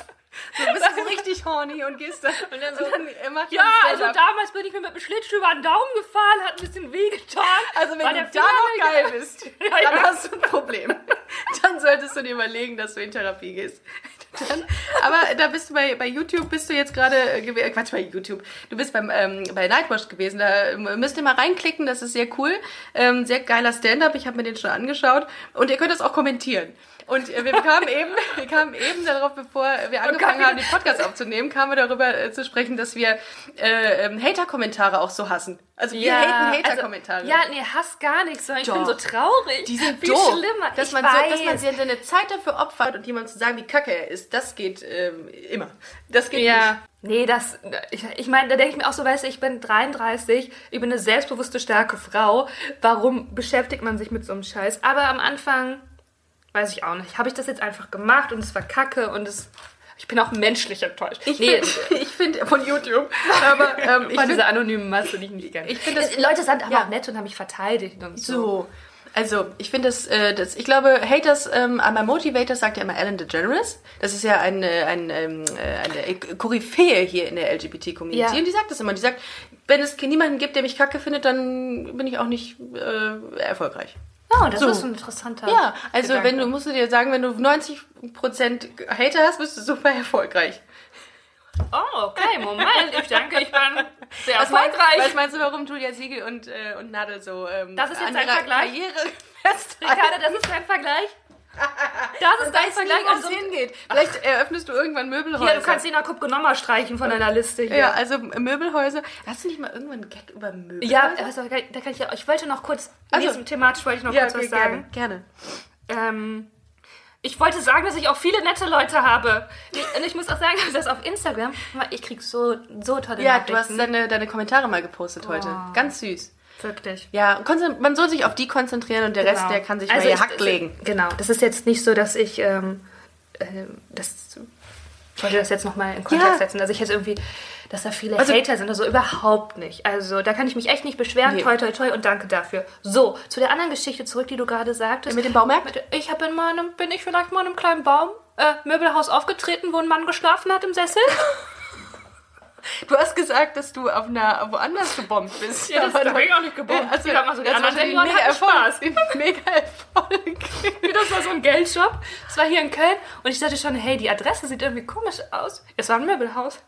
Du bist so richtig horny und gehst da. Und dann so, äh, macht Ja, also damals bin ich mir mit dem Schlittschuh über den Daumen gefahren, hat ein bisschen wehgetan. Also wenn du da noch geil bist, Ja, dann ja. hast du ein Problem. Dann solltest du dir überlegen, dass du in Therapie gehst. Dann, aber da bist du bei, bei YouTube, bist du jetzt gerade, äh, äh, Quatsch, bei YouTube, du bist beim, ähm, bei Nightwatch gewesen, da ähm, müsst ihr mal reinklicken, das ist sehr cool, ähm, sehr geiler Stand-Up, ich habe mir den schon angeschaut und ihr könnt das auch kommentieren. Und wir kamen eben, wir kamen eben darauf, bevor wir angefangen haben, den Podcast aufzunehmen, kamen wir darüber äh, zu sprechen, dass wir äh, ähm, Hater-Kommentare auch so hassen. Also wir haten Hater-Kommentare. Also, ja, nee, Hass gar nichts, sondern ich bin so traurig. Die sind Wie doof. schlimmer. Dass ich man, weiß. so, dass man sich seine Zeit dafür opfert und jemandem zu sagen, wie kacke er ist, das geht ähm, immer. Das geht Ja. Nee, das, ich, ich meine, da denke ich mir auch so, weißt du, ich bin 33, ich bin eine selbstbewusste, starke Frau. Warum beschäftigt man sich mit so einem Scheiß? Aber am Anfang, weiß ich auch nicht, habe ich das jetzt einfach gemacht und es war kacke und es, ich bin auch menschlich enttäuscht. nicht. nee, Ich finde, ich find, von YouTube, aber ähm, ich von finde dieser anonymen Masse, die ich nicht kenne. Ich find das- Leute sind aber ja. auch nett und haben mich verteidigt und so. so. Also, ich finde das, äh, das, ich glaube, Haters, ähm, einmal Motivators sagt ja immer Ellen DeGeneres. Das ist ja eine, ein, ähm, äh, eine Koryphäe hier in der LGBT-Community. Ja. Und die sagt das immer. Die sagt, wenn es niemanden gibt, der mich kacke findet, dann bin ich auch nicht äh, erfolgreich. Oh, das So. ist ein interessanter. Ja, also Gedanke. wenn du, musst du dir sagen, wenn du 90% Hater hast, bist du super erfolgreich. Oh, okay, Moment. Ich denke, ich bin sehr Was meinst, erfolgreich. was meinst du, warum Julia Siegel und, äh, und Nadel so ähm, Das ist jetzt ein Vergleich? Karriere? Ricardo, das ist dein Vergleich? Das ist dein Vergleich? wo es Also, hingeht? Vielleicht eröffnest du irgendwann Möbelhäuser. hier, du kannst Sina Kupko streichen von deiner Liste hier. ja, also Möbelhäuser. Hast du nicht mal irgendwann einen Gag über Möbelhäuser? Ja, du, da kann ich, ja- ich wollte noch kurz, Also- also, thematisch wollte ich noch ja kurz okay, was sagen. gerne. gerne. Ähm, ich wollte sagen, dass ich auch viele nette Leute habe. Ich, und ich muss auch sagen, dass auf Instagram, ich krieg so, so tolle Ja, Nachrichten. du hast deine, deine Kommentare mal gepostet heute. Oh. Ganz süß. Wirklich. Ja, man soll sich auf die konzentrieren und der Rest, Genau. der kann sich Also mal ihr Hack legen. Genau, das ist jetzt nicht so, dass ich ähm, äh, das ich wollte das jetzt nochmal in Kontext Ja. setzen, dass ich jetzt irgendwie, dass da viele Also- Hater sind oder so, überhaupt nicht. Also da kann ich mich echt nicht beschweren. Nee. Toi, toi, toi und danke dafür. So, zu der anderen Geschichte zurück, die du gerade sagtest. Mit dem Baumarkt? Ich habe in meinem, bin ich vielleicht mal in einem kleinen Baum, äh, Möbelhaus aufgetreten, wo ein Mann geschlafen hat im Sessel? Du hast gesagt, dass du auf einer woanders gebombt bist. Ja, das- da bin ich auch nicht gebombt. Also, Ich mal so, die das war anderen Senioren mega hatten Erfolg. Mega Erfolg. Das war so ein Geldshop. Das war hier in Köln. Und ich dachte schon, hey, die Adresse sieht irgendwie komisch aus. Es war ein Möbelhaus.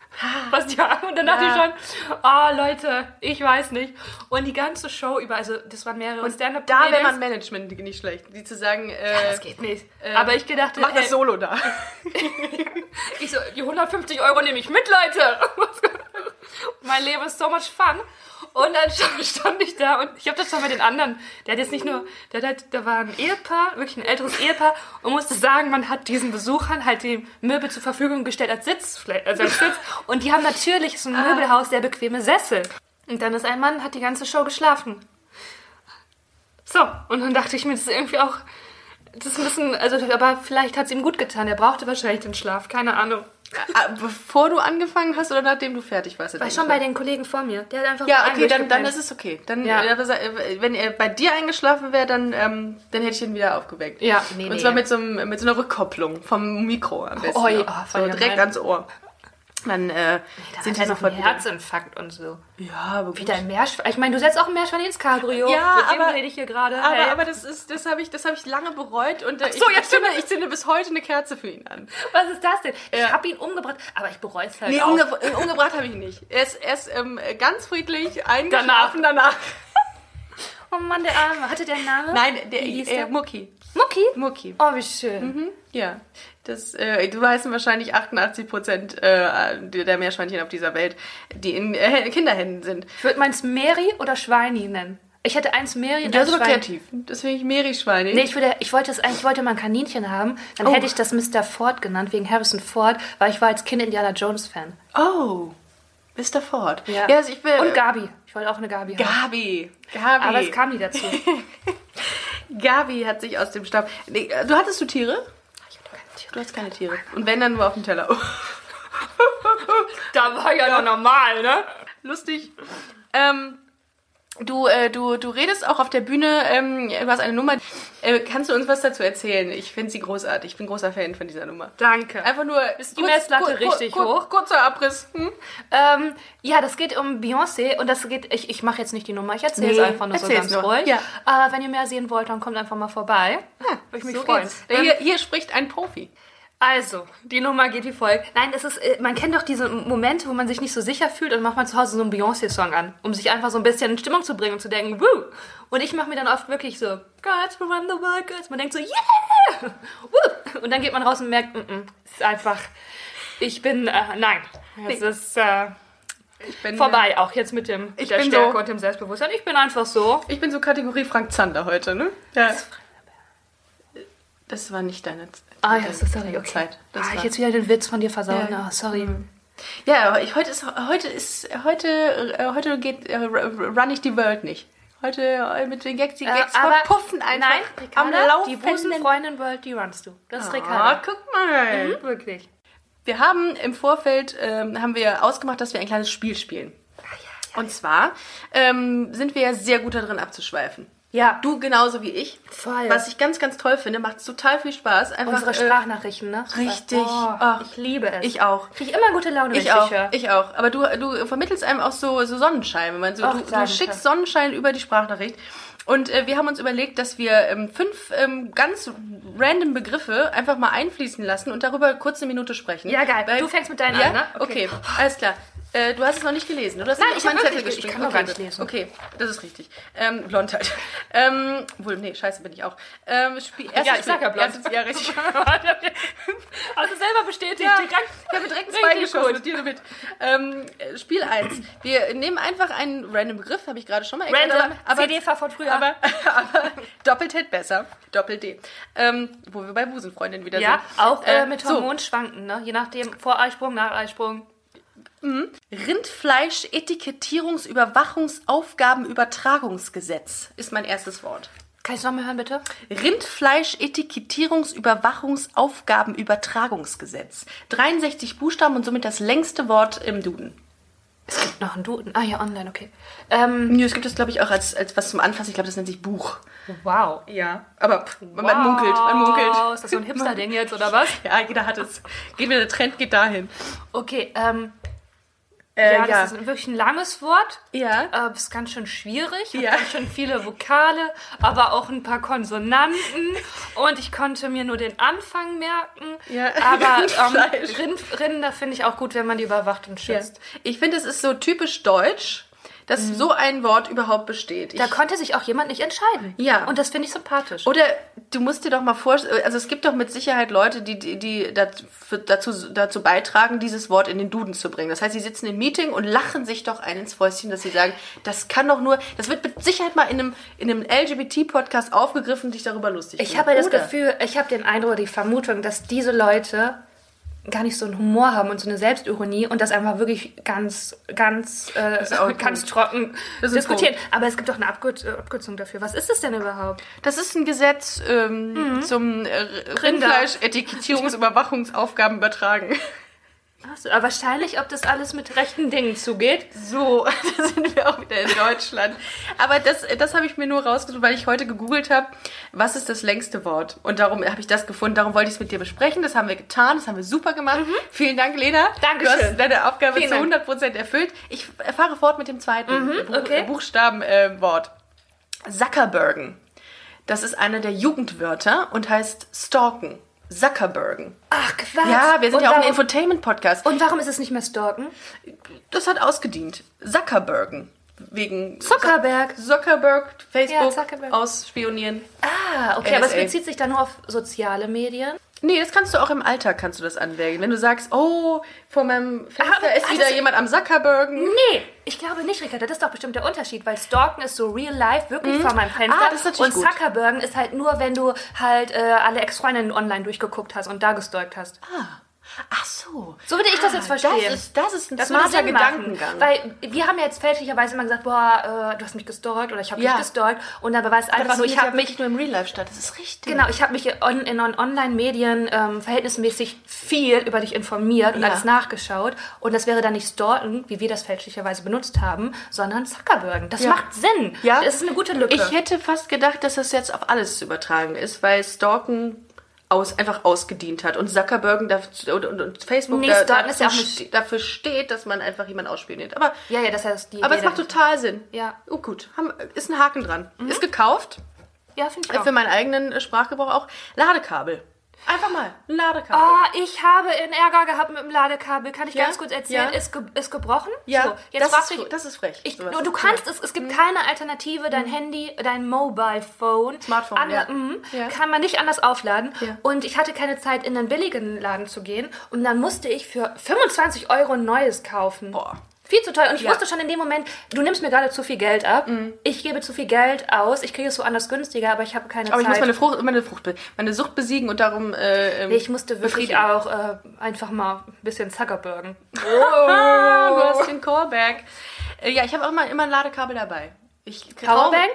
Was ja. Und dann dachte Ja. ich schon, ah, Leute, ich weiß nicht. Und die ganze Show über, also das waren mehrere stand up Da wäre mein Management nicht schlecht, die zu sagen, äh, Das geht nicht. Aber ich gedachte, mach das hey, Solo da. ich so, die 150 Euro nehme ich mit, Leute. Mein Leben ist so much fun. Und dann stand- ich da und ich habe das schon mit den anderen. Der hat jetzt nicht nur, der hat, da war ein Ehepaar, wirklich ein älteres Ehepaar und musste sagen, man hat diesen Besuchern halt die Möbel zur Verfügung gestellt als Sitz, also als Sitz. Und die haben natürlich so ein Möbelhaus sehr bequeme Sessel. Und dann ist ein Mann, hat die ganze Show geschlafen. So, und dann dachte ich mir, das ist irgendwie auch, das ist ein bisschen, also, aber vielleicht hat es ihm gut getan. Er brauchte wahrscheinlich den Schlaf, keine Ahnung. Ah, Bevor du angefangen hast oder nachdem du fertig warst? War schon bei den Kollegen vor mir. Der hat einfach Ja, okay, dann, dann ist es okay. Dann, Ja. äh, äh, wenn er bei dir eingeschlafen wäre, dann, ähm, dann hätte ich ihn wieder aufgeweckt. Ja, nee, Und nee. zwar mit so, einem, mit so einer Rückkopplung vom Mikro am besten. Oh, ja, voll so direkt ans Ohr. Dann äh, sind die er noch sofort wieder. Herzinfarkt und so. Ja, aber. Wieder ein Meerschwein. Ich meine, du setzt auch ein Meerschwein ins Cabrio. Ja, Mit dem aber- rede ich hier gerade. Aber, Hey. aber das ist, das habe ich, das habe ich lange bereut und äh, so, ich, jetzt ich, zünde, ich zünde bis heute eine Kerze für ihn an. Was ist das denn? Ja. Ich habe ihn umgebracht, aber ich bereue es halt Nee, auch. umge äh, umgebracht habe ich ihn nicht. Er ist, er ist ähm, ganz friedlich eingeschlafen danach. Oh Mann, der Arme. Hatte der einen Namen? Nein, der, Wie hieß äh, der? Mucki. Mucki? Mucki. Oh, wie schön. Ja, das, äh, du weißt wahrscheinlich 88 Prozent äh, der Meerschweinchen auf dieser Welt, die in äh, Kinderhänden sind. Ich würde meins Mary oder Schweini nennen. Ich hätte eins Mary und Das ist aber kreativ. Das finde ich Meerschweine. Nee, ich, würde, ich, wollte es eigentlich, ich wollte mal ein Kaninchen haben. Dann Oh. hätte ich das Mr. Ford genannt, wegen Harrison Ford, weil ich war als Kind Indiana Jones Fan. Oh, Mr. Ford. Ja. also ich will, Und Gabi. Ich wollte auch eine Gabi haben. Gabi. Gabi. Aber es kam nie dazu. Gabi hat sich aus dem Staub. Nee, äh, du hattest du Tiere? Du hast keine Tiere. Und wenn dann nur auf dem Teller. da war ja noch normal, ne? Lustig. Ähm, du, äh, du, du redest auch auf der Bühne, ähm, du hast eine Nummer. Äh, kannst du uns was dazu erzählen? Ich finde sie großartig. Ich bin großer Fan von dieser Nummer. Danke. Einfach nur. Ist die Messlatte richtig hoch? Kurzer Abriss. Hm? Ähm, ja, das geht um Beyoncé und das geht, ich, ich mache jetzt nicht die Nummer, ich erzähle Nee, es einfach nur so ganz nur. ruhig. Ja. Äh, wenn ihr mehr sehen wollt, dann kommt einfach mal vorbei. Ja, Würde ich mich so freuen. geht's. Ähm, Hier, hier spricht ein Profi. Also, die Nummer geht wie folgt. Nein, es ist, äh, man kennt doch diese Momente, wo man sich nicht so sicher fühlt und macht mal zu Hause so einen Beyoncé-Song an, um sich einfach so ein bisschen in Stimmung zu bringen und zu denken, woo! Und ich mache mir dann oft wirklich so, Girls, run the world, girls. Man denkt so, yeah! Woo! Und dann geht man raus und merkt, mm -mm, es ist einfach, ich bin, äh, nein, es Nee. ist äh, Ich bin, vorbei, auch jetzt mit dem Ich der bin Stärke so- und dem Selbstbewusstsein. Ich bin einfach so. Ich bin so Kategorie Frank Zander heute, ne? Ja. Das war nicht deine Zeit. Ah ja, so sorry, okay. Zeit. Das ah, ich jetzt wieder den Witz von dir versauen. Ja. Ah, sorry. Ja, aber ich, heute ist heute ist heute äh, heute geht äh, run ich die World nicht. Heute äh, mit den Gags, die Gags Äh, verpuffen einfach Nein, am Ricarda, Laufen. die Busenfreundin World, die runnst du. Das ist Ah, Ricarda. guck mal. Mhm, wirklich. Wir haben im Vorfeld ähm, haben wir ausgemacht, dass wir ein kleines Spiel spielen. Und zwar ähm, sind wir ja sehr gut darin abzuschweifen. Ja, Du genauso wie ich. Voll. Was ich ganz, ganz toll finde, macht total viel Spaß. Einfach, unsere äh, Sprachnachrichten, ne? richtig. Oh, Ach, ich liebe es. Ich auch. Krieg immer gute Laune, ich, Ich auch, höre. ich auch. Aber du, du vermittelst einem auch so, so Sonnenschein. Man so, Ach, du, du schickst Sonnenschein über die Sprachnachricht. Und äh, wir haben uns überlegt, dass wir ähm, fünf ähm, ganz random Begriffe einfach mal einfließen lassen und darüber kurz eine Minute sprechen. Ja, geil. Weil- Du fängst mit deinen ja? an, ne? Okay, alles klar. Äh, du hast es noch nicht gelesen, oder? Du hast Nein, ich auf hab meinen wirklich- Zettel ich geschrieben. kann okay, gar nicht lesen. Okay, das ist richtig. Ähm, blond halt. Ähm, wohl, nee, scheiße bin ich auch. Ähm, Spiel, Ja, ich sag Spiel- ja blond. Erstes, ja, richtig. Hast du selber bestätigt. Ja, direkt. ich habe direkt Richtig Bein geschossen und dir mit. Ähm, äh, Spiel 1. Wir nehmen einfach einen random Begriff, habe ich gerade schon mal erklärt. Random, aber, aber, CD-Fach von früher. aber, aber doppelt hält besser. Doppel-D. Ähm, wo wir bei Busenfreundin wieder ja, sind. auch äh, Äh, mit so. Hormonen schwanken, ne? Je nachdem, Voreisprung, Nacheisprung. Rindfleisch-Etikettierungsüberwachungsaufgabenübertragungsgesetz ist mein erstes Wort. Kann ich es nochmal hören, bitte? Rindfleisch-Etikettierungsüberwachungsaufgabenübertragungsgesetz. 63 Buchstaben und somit das längste Wort im Duden. Es gibt noch einen Duden. Ah ja, online, okay. Ähm, Nö, es gibt es, glaube ich, auch als, als was zum Anfassen. Ich glaube, das nennt sich Buch. wow. Ja, aber pff, man munkelt, man munkelt. Wow, Ist das so ein Hipster-Ding jetzt, oder was? Ja, jeder hat es. Geht wieder, der Trend geht dahin. Okay, ähm, Äh, ja, ja. das ist wirklich ein langes Wort. Ja. Äh, ist ganz schön schwierig. Hat Ja. ganz schön viele Vokale, aber auch ein paar Konsonanten. Und ich konnte mir nur den Anfang merken. Ja. Aber ähm, Rind, Rinder finde ich auch gut, wenn man die überwacht und Ja. schützt. Ich finde, es ist so typisch deutsch, dass so ein Wort überhaupt besteht. Ich, Da konnte sich auch jemand nicht entscheiden. Ja. Und das finde ich sympathisch. oder du musst dir doch mal vorstellen, also es gibt doch mit Sicherheit Leute, die, die, die dazu, dazu, beitragen, dieses Wort in den Duden zu bringen. Das heißt, sie sitzen im Meeting und lachen sich doch ein ins Fäustchen, dass sie sagen, das kann doch nur, das wird mit Sicherheit mal in einem, in einem LGBT-Podcast aufgegriffen, dich darüber lustig Ich habe ja das? Gefühl, ich habe den Eindruck, die Vermutung, dass diese Leute gar nicht so einen Humor haben und so eine Selbstironie und das einfach wirklich ganz, ganz, äh, ganz gut. trocken Das diskutieren. Aber es gibt doch eine Abkür äh, Abkürzung dafür. Was ist es denn überhaupt? Das ist ein Gesetz ähm, zum äh, Rinder. Rindfleisch-Etikettierungsaufgaben übertragen. So, aber wahrscheinlich, ob das alles mit rechten Dingen zugeht. So, da sind wir auch wieder in Deutschland. Aber das, das habe ich mir nur rausgesucht, weil ich heute gegoogelt habe, was ist das längste Wort? Und darum habe ich das gefunden, darum wollte ich es mit dir besprechen. Das haben wir getan, das haben wir super gemacht. Vielen Dank, Lena. Mhm. Dankeschön. Du hast deine Aufgabe Vielen zu Dank. 100% erfüllt. Ich fahre fort mit dem zweiten Buch, okay. Buchstabenwort. Äh. Zuckerbergen. Das ist einer der Jugendwörter und heißt stalken. Zuckerbergen. Ach, Quatsch. Ja, wir sind und ja auch ein Infotainment-Podcast. Und warum ist es nicht mehr Stalken? Das hat ausgedient. Zuckerbergen. Wegen Zuckerberg. Zuckerberg, Facebook, Ja, Zuckerberg. ausspionieren. Ah, okay, aber es NSA. bezieht sich dann nur auf soziale Medien. Nee, das kannst du auch im Alltag kannst du das anwägen. Wenn du sagst, oh, vor meinem Fenster Ah, ist ah, wieder jemand am Zuckerbergen. Nee, ich glaube nicht, Ricarda. Das ist doch bestimmt der Unterschied, weil Stalken ist so real life, wirklich vor meinem Fenster. Ah, das ist natürlich und gut. Zuckerbergen ist halt nur, wenn du halt äh, alle Ex-Freundinnen online durchgeguckt hast und da gestalkt hast. Ach so. So würde ich das jetzt verstehen. Das ist, das ist ein Das smarter machen, Gedankengang. Weil wir haben ja jetzt fälschlicherweise immer gesagt, boah, äh, du hast mich gestalkt oder ich habe Ja. dich gestalkt. Und dann war es einfach nur, ich habe ja mich nur im Real Life statt. Das ist richtig. Genau, ich habe mich on, in on Online-Medien ähm, verhältnismäßig viel über dich informiert und Ja. alles nachgeschaut. Und das wäre dann nicht Stalken, wie wir das fälschlicherweise benutzt haben, sondern Zuckerbergen. Das Ja. macht Sinn. Ja. Das ist eine gute Lücke. Ich hätte fast gedacht, dass das jetzt auf alles zu übertragen ist, weil Stalken aus, einfach ausgedient hat und Zuckerbergen dafür, und, und, und Facebook Nee, da, ja dafür, nicht- ste- dafür steht, dass man einfach jemanden ausspioniert. Aber, ja, ja, das heißt die aber es macht total Sinn. Ja. Oh gut, haben, ist ein Haken dran. Ist gekauft, Ja, finde ich auch. für meinen eigenen äh, Sprachgebrauch auch. Ladekabel. Einfach mal, ein Ladekabel. Ah, ich habe in Ärger gehabt mit dem Ladekabel. Kann ich Ja? ganz kurz erzählen? Ja. Ist, ge ist gebrochen? Ja, so, jetzt das, ist, fr- das ist frech. Ich, du, kannst es, es gibt keine Alternative, dein Handy, dein Mobile Phone, Smartphone, alle- ja. mhm, Ja. kann man nicht anders aufladen. Und ich hatte keine Zeit, in einen billigen Laden zu gehen. Und dann musste ich für 25 Euro ein neues kaufen. Boah. Viel zu teuer. Und ich Ja. Mhm. wusste schon in dem Moment, du nimmst mir gerade zu viel Geld ab. Ich gebe zu viel Geld aus. Ich kriege es woanders günstiger, aber ich habe keine Aber ich Zeit. muss meine, Frucht, meine, Frucht, meine Sucht besiegen und darum. Äh, ähm, ich musste wirklich befriedigen. auch äh, einfach mal ein bisschen Zuckerbergen. Ah, du hast den Callback. Äh, ja, ich habe auch immer, immer ein Ladekabel dabei. Ich Powerbank?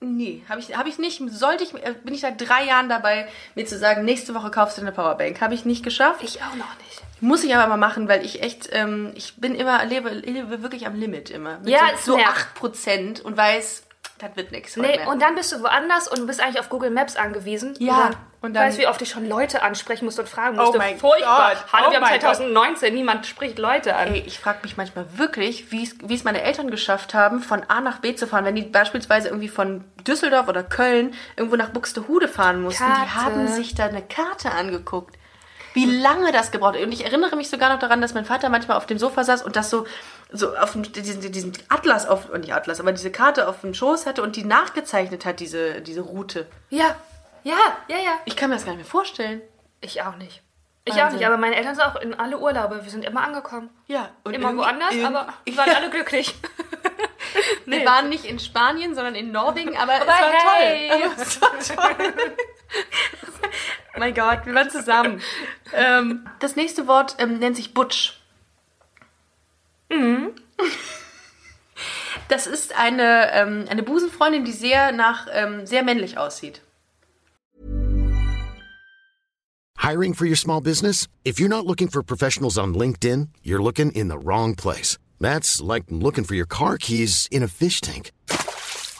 Nee, habe ich, hab ich nicht. Sollte ich, äh, bin ich seit drei Jahren dabei, mir zu sagen, nächste Woche kaufst du eine Powerbank. Habe ich nicht geschafft. Ich auch noch nicht. Muss ich aber mal machen, weil ich echt, ähm, ich bin immer, lebe, lebe wirklich am Limit immer. Mit Ja, so, so nervt. 8% und weiß, das wird nichts. Nee, und dann bist du woanders und bist eigentlich auf Google Maps angewiesen. Ja, Und, und dann, dann- weißt wie oft ich schon Leute ansprechen musste und fragen Oh musste. mein Furchtbar. Gott, Hallo, oh wir haben mein Gott. 2019, niemand spricht Leute an. Ey, ich frage mich manchmal wirklich, wie es meine Eltern geschafft haben, von A nach B zu fahren. Wenn die beispielsweise irgendwie von Düsseldorf oder Köln irgendwo nach Buxtehude fahren mussten, die Karte. haben sich da eine Karte angeguckt. Wie lange das gebraucht hat. Und ich erinnere mich sogar noch daran, dass mein Vater manchmal auf dem Sofa saß und das so, so auf dem, diesen, diesen Atlas auf, nicht Atlas, aber diese Karte auf dem Schoß hatte und die nachgezeichnet hat, diese, diese Route. Ja, ja, ja, ja. Ich kann mir das gar nicht mehr vorstellen. Ich auch nicht. Ich auch nicht, aber meine Eltern sind auch in alle Urlaube. Wir sind immer angekommen. Ja, und Immer woanders, aber wir waren alle glücklich. Wir waren nicht in Spanien, sondern in Norwegen, aber, es Aber war hey. toll. Aber es war toll. mein Gott, wir waren zusammen. ähm, das nächste Wort ähm, nennt sich Butch. Mhm. Das ist eine, ähm, eine Busenfreundin, die sehr nach ähm, sehr männlich aussieht. Hiring for your small business? If you're not looking for professionals on LinkedIn, you're looking in the wrong place. That's like looking for your car keys in a fish tank.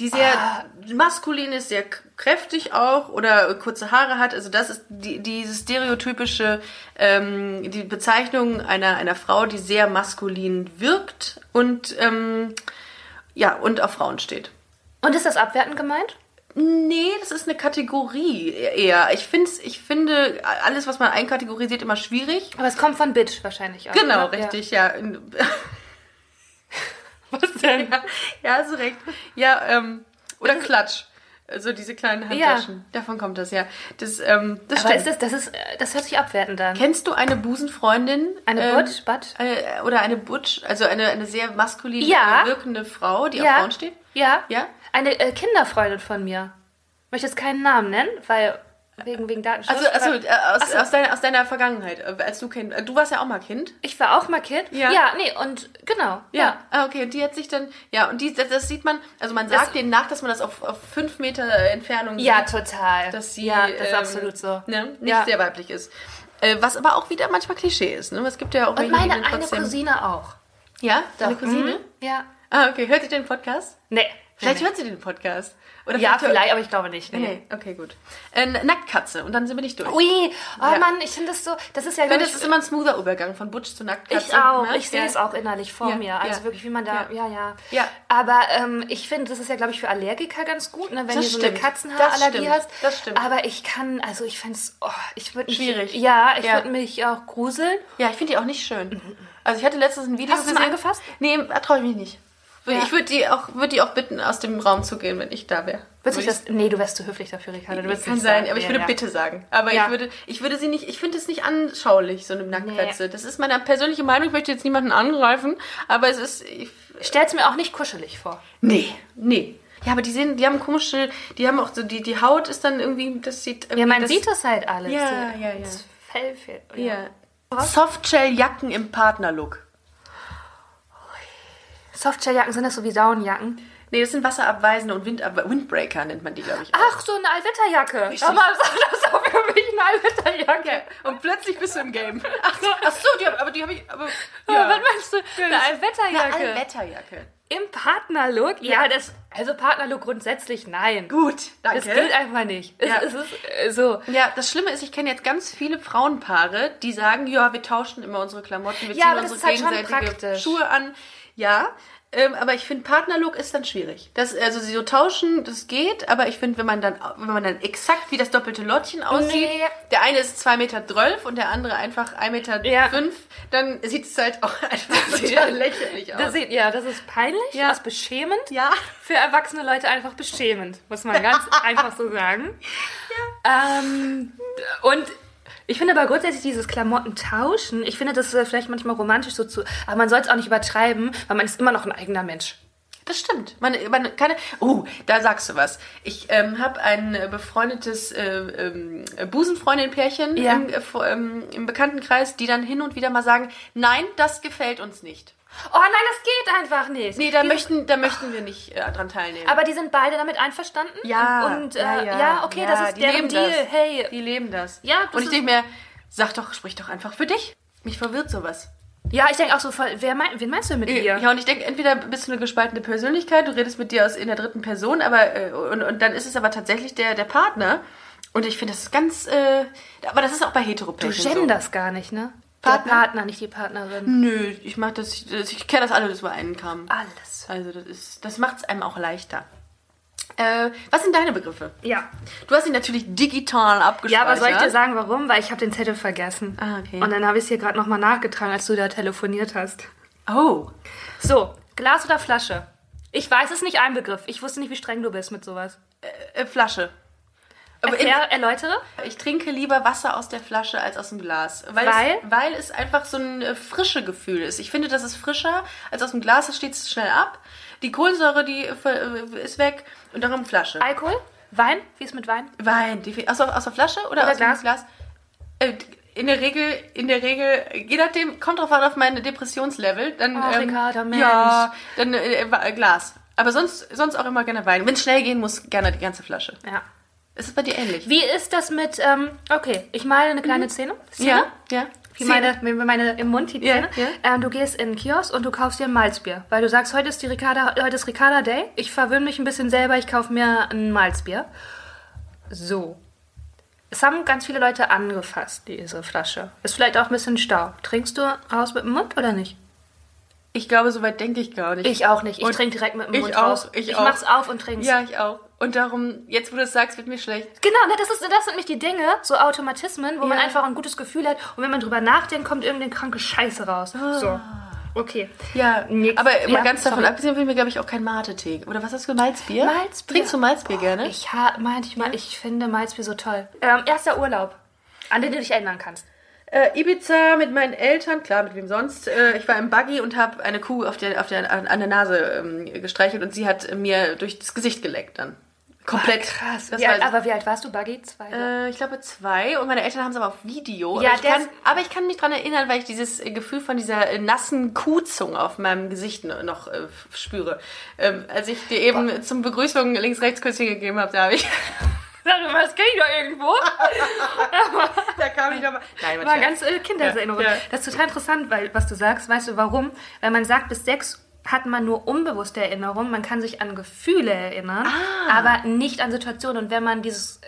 Die sehr maskulin ist, sehr kräftig auch oder kurze Haare hat. Also das ist die, diese stereotypische ähm, die Bezeichnung einer, einer Frau, die sehr maskulin wirkt und ähm, ja und auf Frauen steht. Und ist das abwertend gemeint? Nee, das ist eine Kategorie eher. Ich, find's, ich finde alles, was man einkategorisiert, immer schwierig. Aber es kommt von Bitch wahrscheinlich auch. Genau, oder? richtig, ja. Was denn? Ja, ja hast du recht. Ja, ähm, oder Klatsch. Also diese kleinen Handtaschen. Davon kommt das, ja. Das, ähm, das Aber stimmt. ist das, das, ist, äh, das hört sich abwertend an. Kennst du eine Busenfreundin? Eine ähm, Butch, Butt? Eine, oder eine Butch, also eine, eine sehr maskulin Ja. wirkende Frau, die Ja. auf Frauen steht? Ja. Ja? Eine äh, Kinderfreundin von mir. Möchte jetzt keinen Namen nennen, weil wegen, wegen Datenschutz. Also, also äh, aus, so. aus, deiner, aus deiner Vergangenheit, äh, als du kind, äh, du warst ja auch mal Kind. ich war auch mal Kind. Ja. Ja, nee, und genau. Ja. Ah, okay. Und die hat sich dann, ja, und die, das, das sieht man, also man sagt denen nach, dass man das auf, auf fünf Meter Entfernung Ja, sieht, total. dass sie, ja, das ist ähm, absolut so. ne, nicht Ja. sehr weiblich ist. Äh, was aber auch wieder manchmal Klischee ist, ne? Es gibt ja auch Und meine eine trotzdem... Cousine auch. Ja? Deine Doch. Cousine? Mhm. Ja. Ah, okay. Hört ihr den Podcast? Nee. Vielleicht nee, hört sie den Podcast. Oder. Ja, vielleicht, aber ich glaube nicht. Nee. Nee, okay, gut. Äh, Nacktkatze. Und dann sind wir nicht durch. Ui, oh Ja. Mann, ich finde das so, das ist ja, Ich finde, das ist immer ein smoother Übergang von Butch zu Nacktkatze. Ich auch. ne? Ich sehe es auch innerlich vor Ja, mir. Also ja. wirklich, wie man da. Ja, Ja. ja. Aber ähm, ich finde, das ist ja, glaube ich, für Allergiker ganz gut, ne, wenn Das du so eine stimmt. Katzenhaarallergie Das hast. stimmt. Das stimmt. Aber ich kann, also ich fände es, oh, ich würde. Schwierig. Ja, ich würde mich auch gruseln. Ja, ich finde die auch nicht schön. Also ich hatte letztens ein Video Hast du mal angefasst? Nee, traue ich mich nicht. Ja. Ich würde die, auch- würd die auch bitten, aus dem Raum zu gehen, wenn ich da wäre. Würdest du das. Nee, du wärst zu höflich dafür, Ricardo. Du Kann sein, sagen. aber ich Ja, würde ja. bitte sagen. Aber Ja. ich würde, ich würde sie nicht, ich finde es nicht anschaulich, so eine Nacktkatze. Das ist meine persönliche Meinung. Ich möchte jetzt niemanden angreifen, aber es ist, ich, Stell's mir auch nicht kuschelig vor. nee, nee. Ja, aber die sehen, die haben komische, die haben auch so, die, die Haut ist dann irgendwie, das sieht irgendwie, Ja, man das, sieht das halt alles. Ja, So, ja, ja. Das Fell fehlt. Ja. Softshell-Jacken im Partnerlook. Softshelljacken sind das so wie Downjacken. Nee, das sind wasserabweisende und Windab Windbreaker nennt man die, glaube ich. auch. Ach, so eine Allwetterjacke. Richtig. Aber das ist auch für mich eine Allwetterjacke. Und plötzlich bist du im Game. Ach so, ach so die hab, aber die habe ich. Aber, Ja. Was meinst du? Eine Eine Allwetterjacke. Allwetterjacke. Im Partnerlook? Ja, das, also Partnerlook grundsätzlich nein. Gut, danke. Das gilt einfach nicht. Es, Ja. es ist äh, so. Ja, das Schlimme ist, ich kenne jetzt ganz viele Frauenpaare, die sagen, ja, wir tauschen immer unsere Klamotten, wir Ja, ziehen unsere halt gegenseitige. Schuhe an. Ja, ähm, aber ich finde Partnerlook ist dann schwierig. Das, also sie so tauschen, das geht, aber ich finde, wenn man dann, wenn man dann exakt wie das doppelte Lottchen aussieht, Nee. der eine ist 2,12 Meter und der andere einfach 1,05 Meter, Ja. dann sieht es halt auch einfach total lächerlich aus. Das sieht, ja, das ist peinlich, Ja. das ist beschämend. ja. Für erwachsene Leute einfach beschämend, muss man ganz einfach so sagen. Ähm, und ich finde aber grundsätzlich dieses Klamotten tauschen, ich finde das äh, vielleicht manchmal romantisch so zu, aber man soll es auch nicht übertreiben, weil man ist immer noch ein eigener Mensch. Das stimmt. Man, man kann. Oh, da sagst du was. Ich ähm, habe ein äh, befreundetes äh, ähm, Busenfreundin-Pärchen Ja. im, äh, ähm, im Bekanntenkreis, die dann hin und wieder mal sagen: Nein, das gefällt uns nicht. Oh nein, das geht einfach nicht. Nee, da Die- möchten, da möchten wir nicht äh, dran teilnehmen. aber die sind beide damit einverstanden? ja, Und, und äh, ja, okay, ja, das ist deren leben Deal. Das. Hey, Die leben das. Ja, das und ich denke mir, sag doch, sprich doch einfach für dich. Mich verwirrt sowas. ja, ich denke auch so, voll, wer mein, wen meinst du mit ihr? Ja, und ich denke, entweder bist du eine gespaltene Persönlichkeit, du redest mit dir aus in der dritten Person, aber äh, und, und dann ist es aber tatsächlich der, der Partner. Und ich finde, das ist ganz, äh, aber das ist auch bei Du Heteropärchen so. genderst gar nicht, ne? Partner? Der Partner, nicht die Partnerin. Nö, ich mach das, ich, ich kenne das alle, das über einen kam. Alles. Also das ist, das macht es einem auch leichter. Äh, was sind deine Begriffe? Ja. Du hast ihn natürlich digital abgespeichert. Ja, aber soll ich dir sagen, warum? Weil ich habe den Zettel vergessen. Ah, okay. Und dann habe ich es hier gerade nochmal nachgetragen, als du da telefoniert hast. Oh, So, Glas oder Flasche? Ich weiß, es ist nicht ein Begriff. Ich wusste nicht, wie streng du bist mit sowas. äh, Flasche. Erklär, erläutere. ich trinke lieber Wasser aus der Flasche als aus dem Glas. Weil, Weil? Es, weil es einfach so ein äh, frische Gefühl ist. Ich finde, das ist frischer als aus dem Glas. Es steht schnell ab. Die Kohlensäure, die äh, äh, ist weg. Und darum Flasche. Alkohol? Wein? Wie ist mit Wein? Wein. Aus, der- aus der Flasche oder, Oder aus Glas? dem Glas? Äh, in der Regel, in der Regel, je nachdem, kommt drauf an auf mein Depressionslevel, dann Ach, Ricarda, Mensch. ja, dann äh, Glas. Aber sonst, sonst auch immer gerne Wein. Wenn es schnell gehen muss, gerne die ganze Flasche. Ja. Ist es bei dir ähnlich? Wie ist das mit, ähm, okay, ich male eine kleine Szene. Szene? Ja, ja. Wie meine, meine im Mund die Zähne. ja. Ähm, du gehst in den Kiosk und du kaufst dir ein Malzbier. Weil du sagst, heute ist die Ricarda, heute ist Ricarda Day. Ich verwöhne mich ein bisschen selber, ich kaufe mir ein Malzbier. So. Es haben ganz viele Leute angefasst, diese Flasche. Ist vielleicht auch ein bisschen Staub. Trinkst du raus mit dem Mund oder nicht? Ich glaube, soweit denke ich gar nicht. Ich auch nicht. Ich trinke direkt mit dem ich Mund auch, raus. ich ich auch. mach's auf und trink's. Ja, ich auch. Und darum, jetzt wo du es sagst, wird mir schlecht. Genau, ne, das, ist, das sind nicht die Dinge, so Automatismen, wo man Ja. einfach ein gutes Gefühl hat und wenn man drüber nachdenkt, kommt irgendeine kranke Scheiße raus. So. Okay. Ja, Nix. aber mal Ja, ganz davon sorry. abgesehen, will ich mir, glaube ich, auch kein Mate-Tee. Oder was hast du, Malzbier? Malzbier. Trinkst du Malzbier gerne? Ich ha, manchmal, ich finde Malzbier so toll. Ähm, erster Urlaub, an den du dich erinnern kannst. Äh, Ibiza mit meinen Eltern, klar, mit wem sonst. Äh, ich war im Buggy und habe eine Kuh auf der, auf der, an, an der Nase ähm, gestreichelt und sie hat mir durch das Gesicht geleckt dann. Komplett. Krass. Das Wie alt, aber wie alt warst du, Buggy? Zwei? äh, ich glaube zwei und meine Eltern haben es aber auf Video. Ja, aber, ich kann, aber ich kann mich dran erinnern, weil ich dieses Gefühl von dieser nassen Kuhzunge auf meinem Gesicht no- noch äh, spüre. Ähm, als ich dir eben zum Begrüßung links-rechts-Küsschen gegeben habe, da habe ich... Sag mal, das kenn ich doch irgendwo. da kam ich nochmal... Nein, War ganz äh, Kindheitserinnerung. Ja, ja. Das ist total interessant, weil was du sagst, weißt du warum? Weil man sagt, bis sechs hat man nur unbewusste Erinnerungen, man kann sich an Gefühle erinnern, Ah. aber nicht an Situationen. Und wenn man dieses,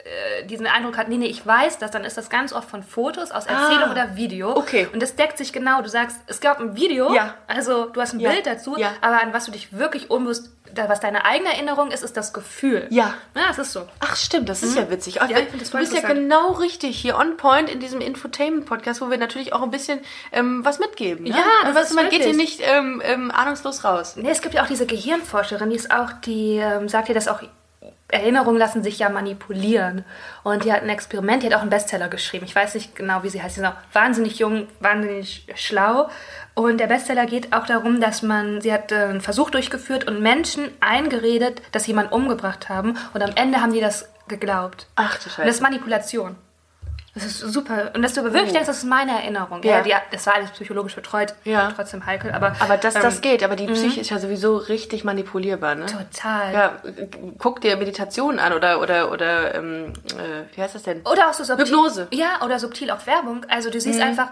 äh, diesen Eindruck hat, nee, nee, ich weiß das, dann ist das ganz oft von Fotos, aus Erzählung Ah. oder Video. Okay. Und das deckt sich genau. Du sagst, es gab ein Video, Ja. also du hast ein Ja. Bild dazu, Ja. aber an was du dich wirklich unbewusst, was deine eigene Erinnerung ist, ist das Gefühl. Ja. Ja, das ist so. Ach stimmt, das ist ja witzig. Ach, Mhm. Ja, du bist ja genau richtig hier on point in diesem Infotainment-Podcast, wo wir natürlich auch ein bisschen ähm, was mitgeben. Ne? Ja, das weißt ist man geht hier wirklich. nicht ähm, ähm, ahnungslos raus. Nee, es gibt ja auch diese Gehirnforscherin, die ist auch, die ähm, sagt ja, dass auch Erinnerungen lassen sich ja manipulieren. Und die hat ein Experiment, die hat auch einen Bestseller geschrieben. Ich weiß nicht genau, wie sie heißt. Sie ist auch wahnsinnig jung, wahnsinnig schlau. Und der Bestseller geht auch darum, dass man, sie hat äh, einen Versuch durchgeführt und Menschen eingeredet, dass sie jemanden umgebracht haben. Und am Ende haben die das geglaubt. Ach du Und das Scheiße. ist Manipulation. Das ist super. Und dass du aber wirklich Oh. denkst, das ist meine Erinnerung. Ja. Ja. die, das war alles psychologisch betreut. Ja. Trotzdem heikel. Aber, Aber das, das ähm, geht, aber die Psyche ist ja sowieso richtig manipulierbar, ne? Total. Ja, guck dir Meditation an oder, oder, oder ähm, äh, wie heißt das denn? Oder auch so subtil. Hypnose. Ja, oder subtil auch Werbung. Also du siehst einfach,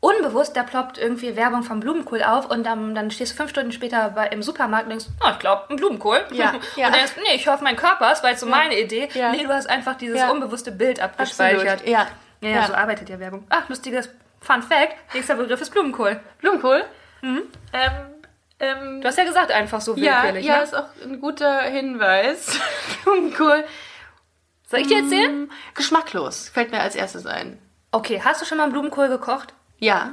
unbewusst, da ploppt irgendwie Werbung vom Blumenkohl auf und dann, dann stehst du fünf Stunden später bei, im Supermarkt und denkst, oh, ich glaube, ein Blumenkohl. Ja, ja. Und denkst, nee, ich hoffe, mein Körper, das war jetzt so meine Idee. Ja. Nee, du hast einfach dieses Ja. unbewusste Bild abgespeichert. Absolut. Ja. Ja, ja, Ja. so arbeitet ja Werbung. Ach, lustiges Fun Fact. Nächster Begriff ist Blumenkohl. Blumenkohl. Ähm, ähm, Du hast ja gesagt, einfach so ja, willkürlich. ja, ne? ist auch ein guter Hinweis. Blumenkohl. Soll ich dir erzählen? Mm, Geschmacklos. Fällt mir als erstes ein. Okay, hast du schon mal einen Blumenkohl gekocht? Ja.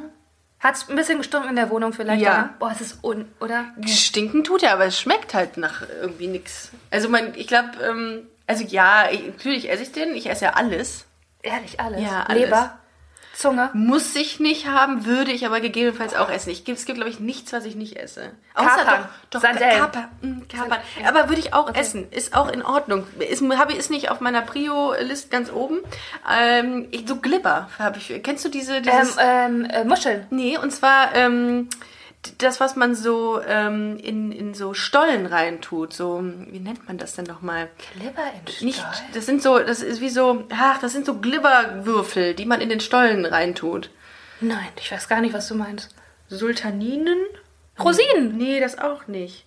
Hat's ein bisschen gestunken in der Wohnung vielleicht? Ja. oder? Boah, es ist un... Oder? Stinken tut er, aber es schmeckt halt nach irgendwie nix. Also man, ich glaube, ähm, also ja, ich, natürlich esse ich den. Ich esse ja alles. Ehrlich, alles. Ja, alles. Leber, Zunge. Muss ich nicht haben, würde ich aber gegebenenfalls auch essen. Ich, es gibt, glaube ich, nichts, was ich nicht esse. Kapern. doch, doch Sardellen. Kapern. mm, Kapern. Aber würde ich auch essen. Ist auch in Ordnung. Ist, habe ich, ist nicht auf meiner Prio-List ganz oben. Ähm, ich, so Glibber habe ich. Kennst du diese, Ähm, dieses... ähm, äh, Muscheln. Nee, und zwar ähm, das, was man so ähm, in, in so Stollen reintut. So, wie nennt man das denn nochmal? Glibber in Nicht, das sind so, das ist wie so, ach, das sind so Glibberwürfel, die man in den Stollen reintut. Nein, ich weiß gar nicht, was du meinst. Sultaninen? Rosinen. Nee, das auch nicht.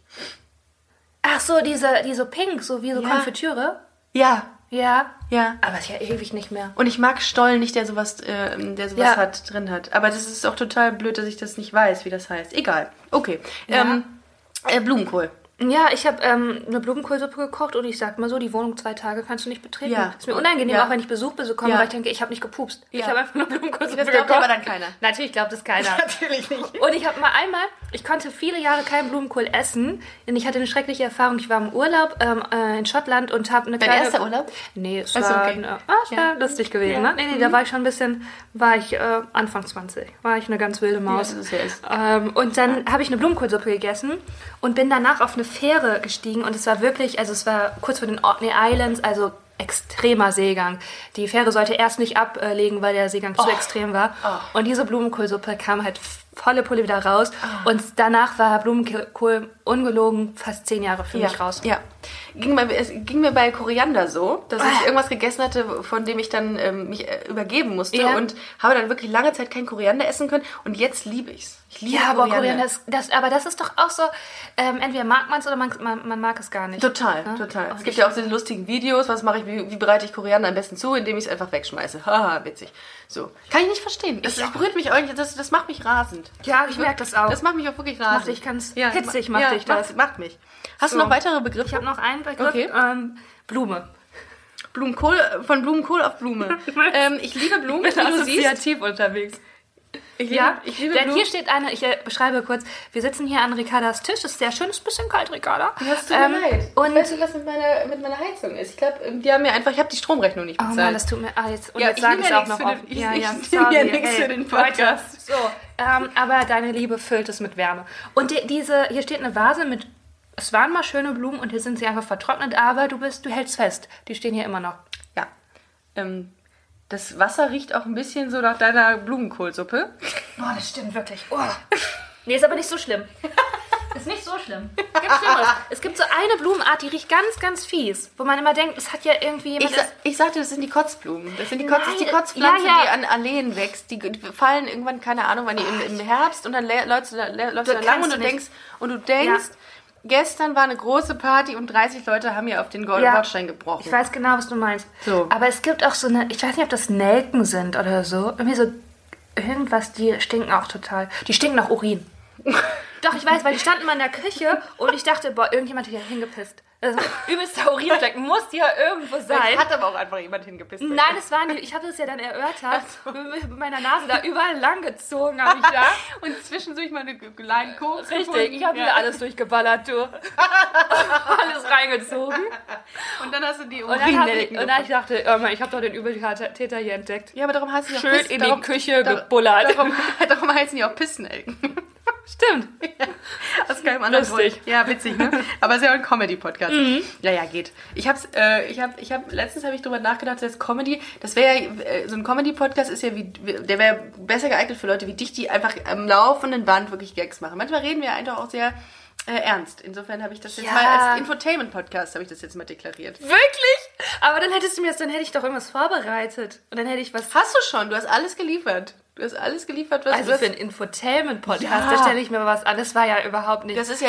Ach so, diese, die so pink, so wie so Ja. Konfitüre. Ja, Ja. ja. Aber ist ja ewig nicht mehr. Und ich mag Stollen nicht, der sowas, äh, der sowas Ja. hat, drin hat. Aber das ist auch total blöd, dass ich das nicht weiß, wie das heißt. Egal. Okay. Ähm, äh, Blumenkohl. Ja, ich habe ähm, eine Blumenkohlsuppe gekocht und ich sag mal so, die Wohnung zwei Tage kannst du nicht betreten. Ja. Ist mir unangenehm, Ja. auch wenn ich Besuch bekomme, Ja. weil ich denke, ich habe nicht gepupst. Ich Ja. habe einfach nur Blumenkohlsuppe Das glaubt gekocht. aber dann keiner. Natürlich glaubt es keiner. Natürlich nicht. Und ich habe mal einmal, ich konnte viele Jahre keinen Blumenkohl essen, denn ich hatte eine schreckliche Erfahrung. Ich war im Urlaub ähm, äh, in Schottland und habe eine Dein kleine... erster Urlaub? Nee, es war, okay. eine, ah, es Ja. war lustig gewesen. Ja. Ne? Nee, nee, da war ich schon ein bisschen, war ich äh, Anfang 20, war ich eine ganz wilde Maus. das ist ja ähm, und dann habe ich eine Blumenkohlsuppe gegessen und bin danach auf eine Fähre gestiegen und es war wirklich, also es war kurz vor den Orkney Islands, also extremer Seegang. Die Fähre sollte erst nicht ablegen, weil der Seegang Oh. zu extrem war. Und diese Blumenkohlsuppe kam halt volle Pulle wieder raus. Oh. Und danach war Blumenkohl ungelogen fast zehn Jahre für mich raus. Ja. Ging mir, es ging mir bei Koriander so, dass ich irgendwas gegessen hatte, von dem ich dann ähm, mich äh, übergeben musste Ja. und habe dann wirklich lange Zeit kein Koriander essen können und jetzt liebe ich's. Ich liebe Ja, aber Koriander ist, das, aber das ist doch auch so, ähm, entweder mag man es oder man, man, man mag es gar nicht. Total, Ne? total. Es gibt ja auch diese lustigen Videos, was mache ich, wie, wie bereite ich Koriander am besten zu, indem ich es einfach wegschmeiße. Haha, witzig. So. Kann ich nicht verstehen. Das, das berührt mich eigentlich, das, das macht mich rasend. Ja, ich merke das auch. Das macht mich auch wirklich rasend. macht dich ganz hitzig, macht ja, dich das. Macht, macht mich. Hast So. du noch weitere Begriffe? Ich habe noch einen Begriff. Okay. Ähm, Blume. Blumenkohl, von Blumenkohl auf Blume. ähm, ich liebe Blumen, wie du siehst. unterwegs. Ich liebe, Ja, ich liebe denn Blumen. hier steht eine, ich äh, beschreibe kurz, wir sitzen hier an Ricardas Tisch, es ist sehr schön, es ist ein bisschen kalt, Ricarda. Das tut mir Ähm, leid. Und, weißt du, was mit meiner, mit meiner Heizung ist? Ich glaube, die haben mir einfach, ich habe die Stromrechnung nicht oh bezahlt. Mann, das tut mir, ah, jetzt, und Ja, jetzt ich sage nehm ich es auch noch auf. den- ich- ja, ich ja, nehm sorry, ja nichts hey, für den Podcast. So, ähm, aber deine Liebe füllt es mit Wärme. Und die, diese, hier steht eine Vase mit, es waren mal schöne Blumen und hier sind sie einfach vertrocknet, aber du bist, du hältst fest. Die stehen hier immer noch. Ja. Ähm, das Wasser riecht auch ein bisschen so nach deiner Blumenkohlsuppe. Oh, das stimmt wirklich. Oh. Nee, ist aber nicht so schlimm. Ist nicht so schlimm. Gibt Schlimmeres. Es gibt so eine Blumenart, die riecht ganz, ganz fies. Wo man immer denkt, es hat ja irgendwie jemand... Ich, sa ich sagte, das sind die Kotzblumen. Das sind die, Kotz, das ist die Kotzpflanze, ja, ja. die an Alleen wächst. Die, fallen irgendwann, keine Ahnung, wann die im, im Herbst und dann lä- läufst du da, lä- läufst du da lang und du du nicht. denkst, und du denkst, gestern war eine große Party und 30 Leute haben hier auf den Gold Ja. Bordstein gebrochen. Ich weiß genau, was du meinst. So. Aber es gibt auch so eine, ich weiß nicht, ob das Nelken sind oder so. Irgendwie so irgendwas, die stinken auch total. Die stinken nach Urin. Doch, ich weiß, weil die standen mal in der Küche und ich dachte, boah, irgendjemand hat hier hingepisst. Also, übelster Urinfleck muss hier irgendwo sein. Vielleicht hat aber auch einfach jemand hingepisst. Nein, es war nicht. Ich habe das ja dann erörtert. Mit meiner Nase da überall lang gezogen habe ich da. Und zwischendurch mal eine kleine Koks Richtig, ich habe ja. wieder alles durchgeballert, du. alles reingezogen. Und dann hast du die Und ich, Urinelken und dann ich dachte, oh ich habe doch den Übeltäter hier entdeckt. Ja, aber darum heißen die auch Schön Piss- in die darum, Küche dar- gebullert. Darum, darum heißen die auch Pissnelken. Stimmt. Aus keinem anderen Lustig. Grund. Ja, witzig, ne? Aber es ist ja auch ein Comedy-Podcast. Ja, ja, geht. Ich hab's, äh, ich hab, ich hab, letztens habe ich drüber nachgedacht, dass Comedy, das wäre ja, äh, so ein Comedy-Podcast ist ja wie, der wäre besser geeignet für Leute wie dich, die einfach am laufenden Band wirklich Gags machen. Manchmal reden wir einfach auch sehr äh, ernst. Insofern habe ich das jetzt Ja. mal als Infotainment-Podcast, habe ich das jetzt mal deklariert. Wirklich? Aber dann hättest du mir das, dann hätte ich doch irgendwas vorbereitet. Und dann hätte ich was. Hast du schon, du hast alles geliefert. Du hast alles geliefert, was Also du für hast. einen Infotainment-Podcast, Ja. da stelle ich mir was an. Das war ja überhaupt nicht. Das ist ja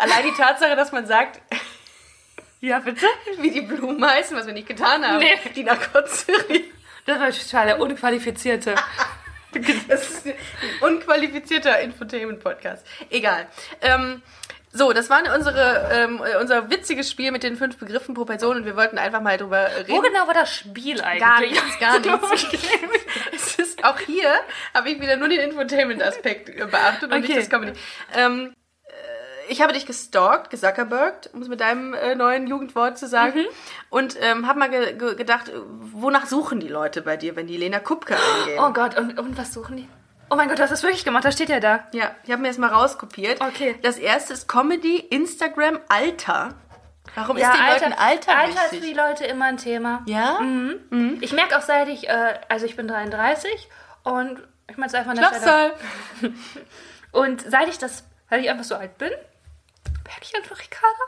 allein die Tatsache, dass man sagt, ja, bitte? wie die Blumen heißen, was wir nicht getan haben. Nee. Die riechen. Das war total der Unqualifizierte. Das ist ein unqualifizierter Infotainment-Podcast. Egal. Ähm, so, das war unsere, ähm, unser witziges Spiel mit den fünf Begriffen pro Person und wir wollten einfach mal drüber reden. Wo genau war das Spiel eigentlich? Gar nichts, gar nichts. es ist auch hier habe ich wieder nur den Infotainment-Aspekt beachtet und Okay. nicht das Comedy. Ähm, äh, ich habe dich gestalkt, gesuckerbergt, um es mit deinem äh, neuen Jugendwort zu sagen. Mhm. Und ähm, habe mal ge ge gedacht, wonach suchen die Leute bei dir, wenn die Lena Kupke eingeben? Oh Gott, und, und was suchen die? Oh mein Gott, du hast das wirklich gemacht, das steht ja da. Ja, ich habe mir das mal rauskopiert. Okay. Das erste ist Comedy, Instagram, Alter. Warum ist den Leuten Alter, Alter ist für die Leute immer ein Thema. ja? Ich merke auch seit ich, äh, also ich bin 33 und ich meine es einfach an. Und seit ich das, weil ich einfach so alt bin, merke ich einfach, Ricarda,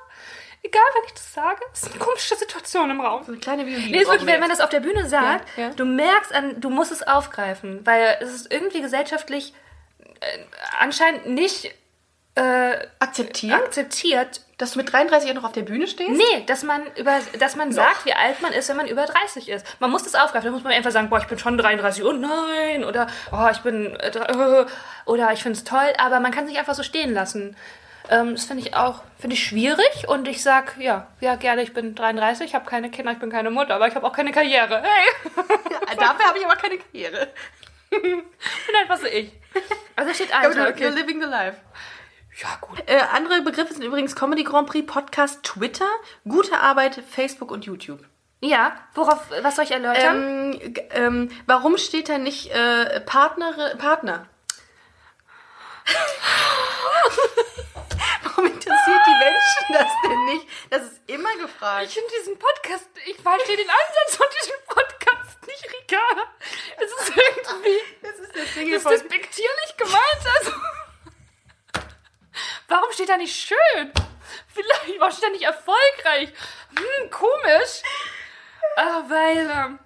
egal wenn ich das sage, es ist eine komische Situation im Raum. So eine kleine Violine. Nee, ist wirklich, wir wenn man das auf der Bühne sagt, Ja, ja. du merkst an, du musst es aufgreifen, weil es ist irgendwie gesellschaftlich äh, anscheinend nicht äh, akzeptiert, akzeptiert. Dass du mit 33 auch noch auf der Bühne stehst? Nee, dass man über, dass man sagt, wie alt man ist, wenn man über 30 ist. Man muss das aufgreifen. Da muss man einfach sagen, boah, ich bin schon 33, oh nein, oder oh, ich bin, äh, oder ich finde es toll, aber man kann sich einfach so stehen lassen. Ähm, das finde ich auch, finde ich schwierig und ich sag, ja, ja gerne, ich bin 33, ich habe keine Kinder, ich bin keine Mutter, aber ich habe auch keine Karriere. Hey, Ja, dafür habe ich aber keine Karriere. bin einfach so ich. Also steht du, okay. You're living the life. Ja, gut. Äh, andere Begriffe sind übrigens Comedy Grand Prix, Podcast, Twitter, gute Arbeit, Facebook und YouTube. Ja, worauf, was soll ich erläutern? Ähm, ähm, warum steht da nicht äh, Partner? Partner? warum interessiert die Menschen das denn nicht? Das ist immer gefragt. Ich finde diesen Podcast, ich verstehe den Ansatz von diesem Podcast nicht, Rika. Es ist irgendwie, Das ist der das Single ist von... despektierlich gemeint. Also, warum steht da nicht schön? Vielleicht, warum steht da nicht erfolgreich? Hm, komisch. Ah, weil, ähm,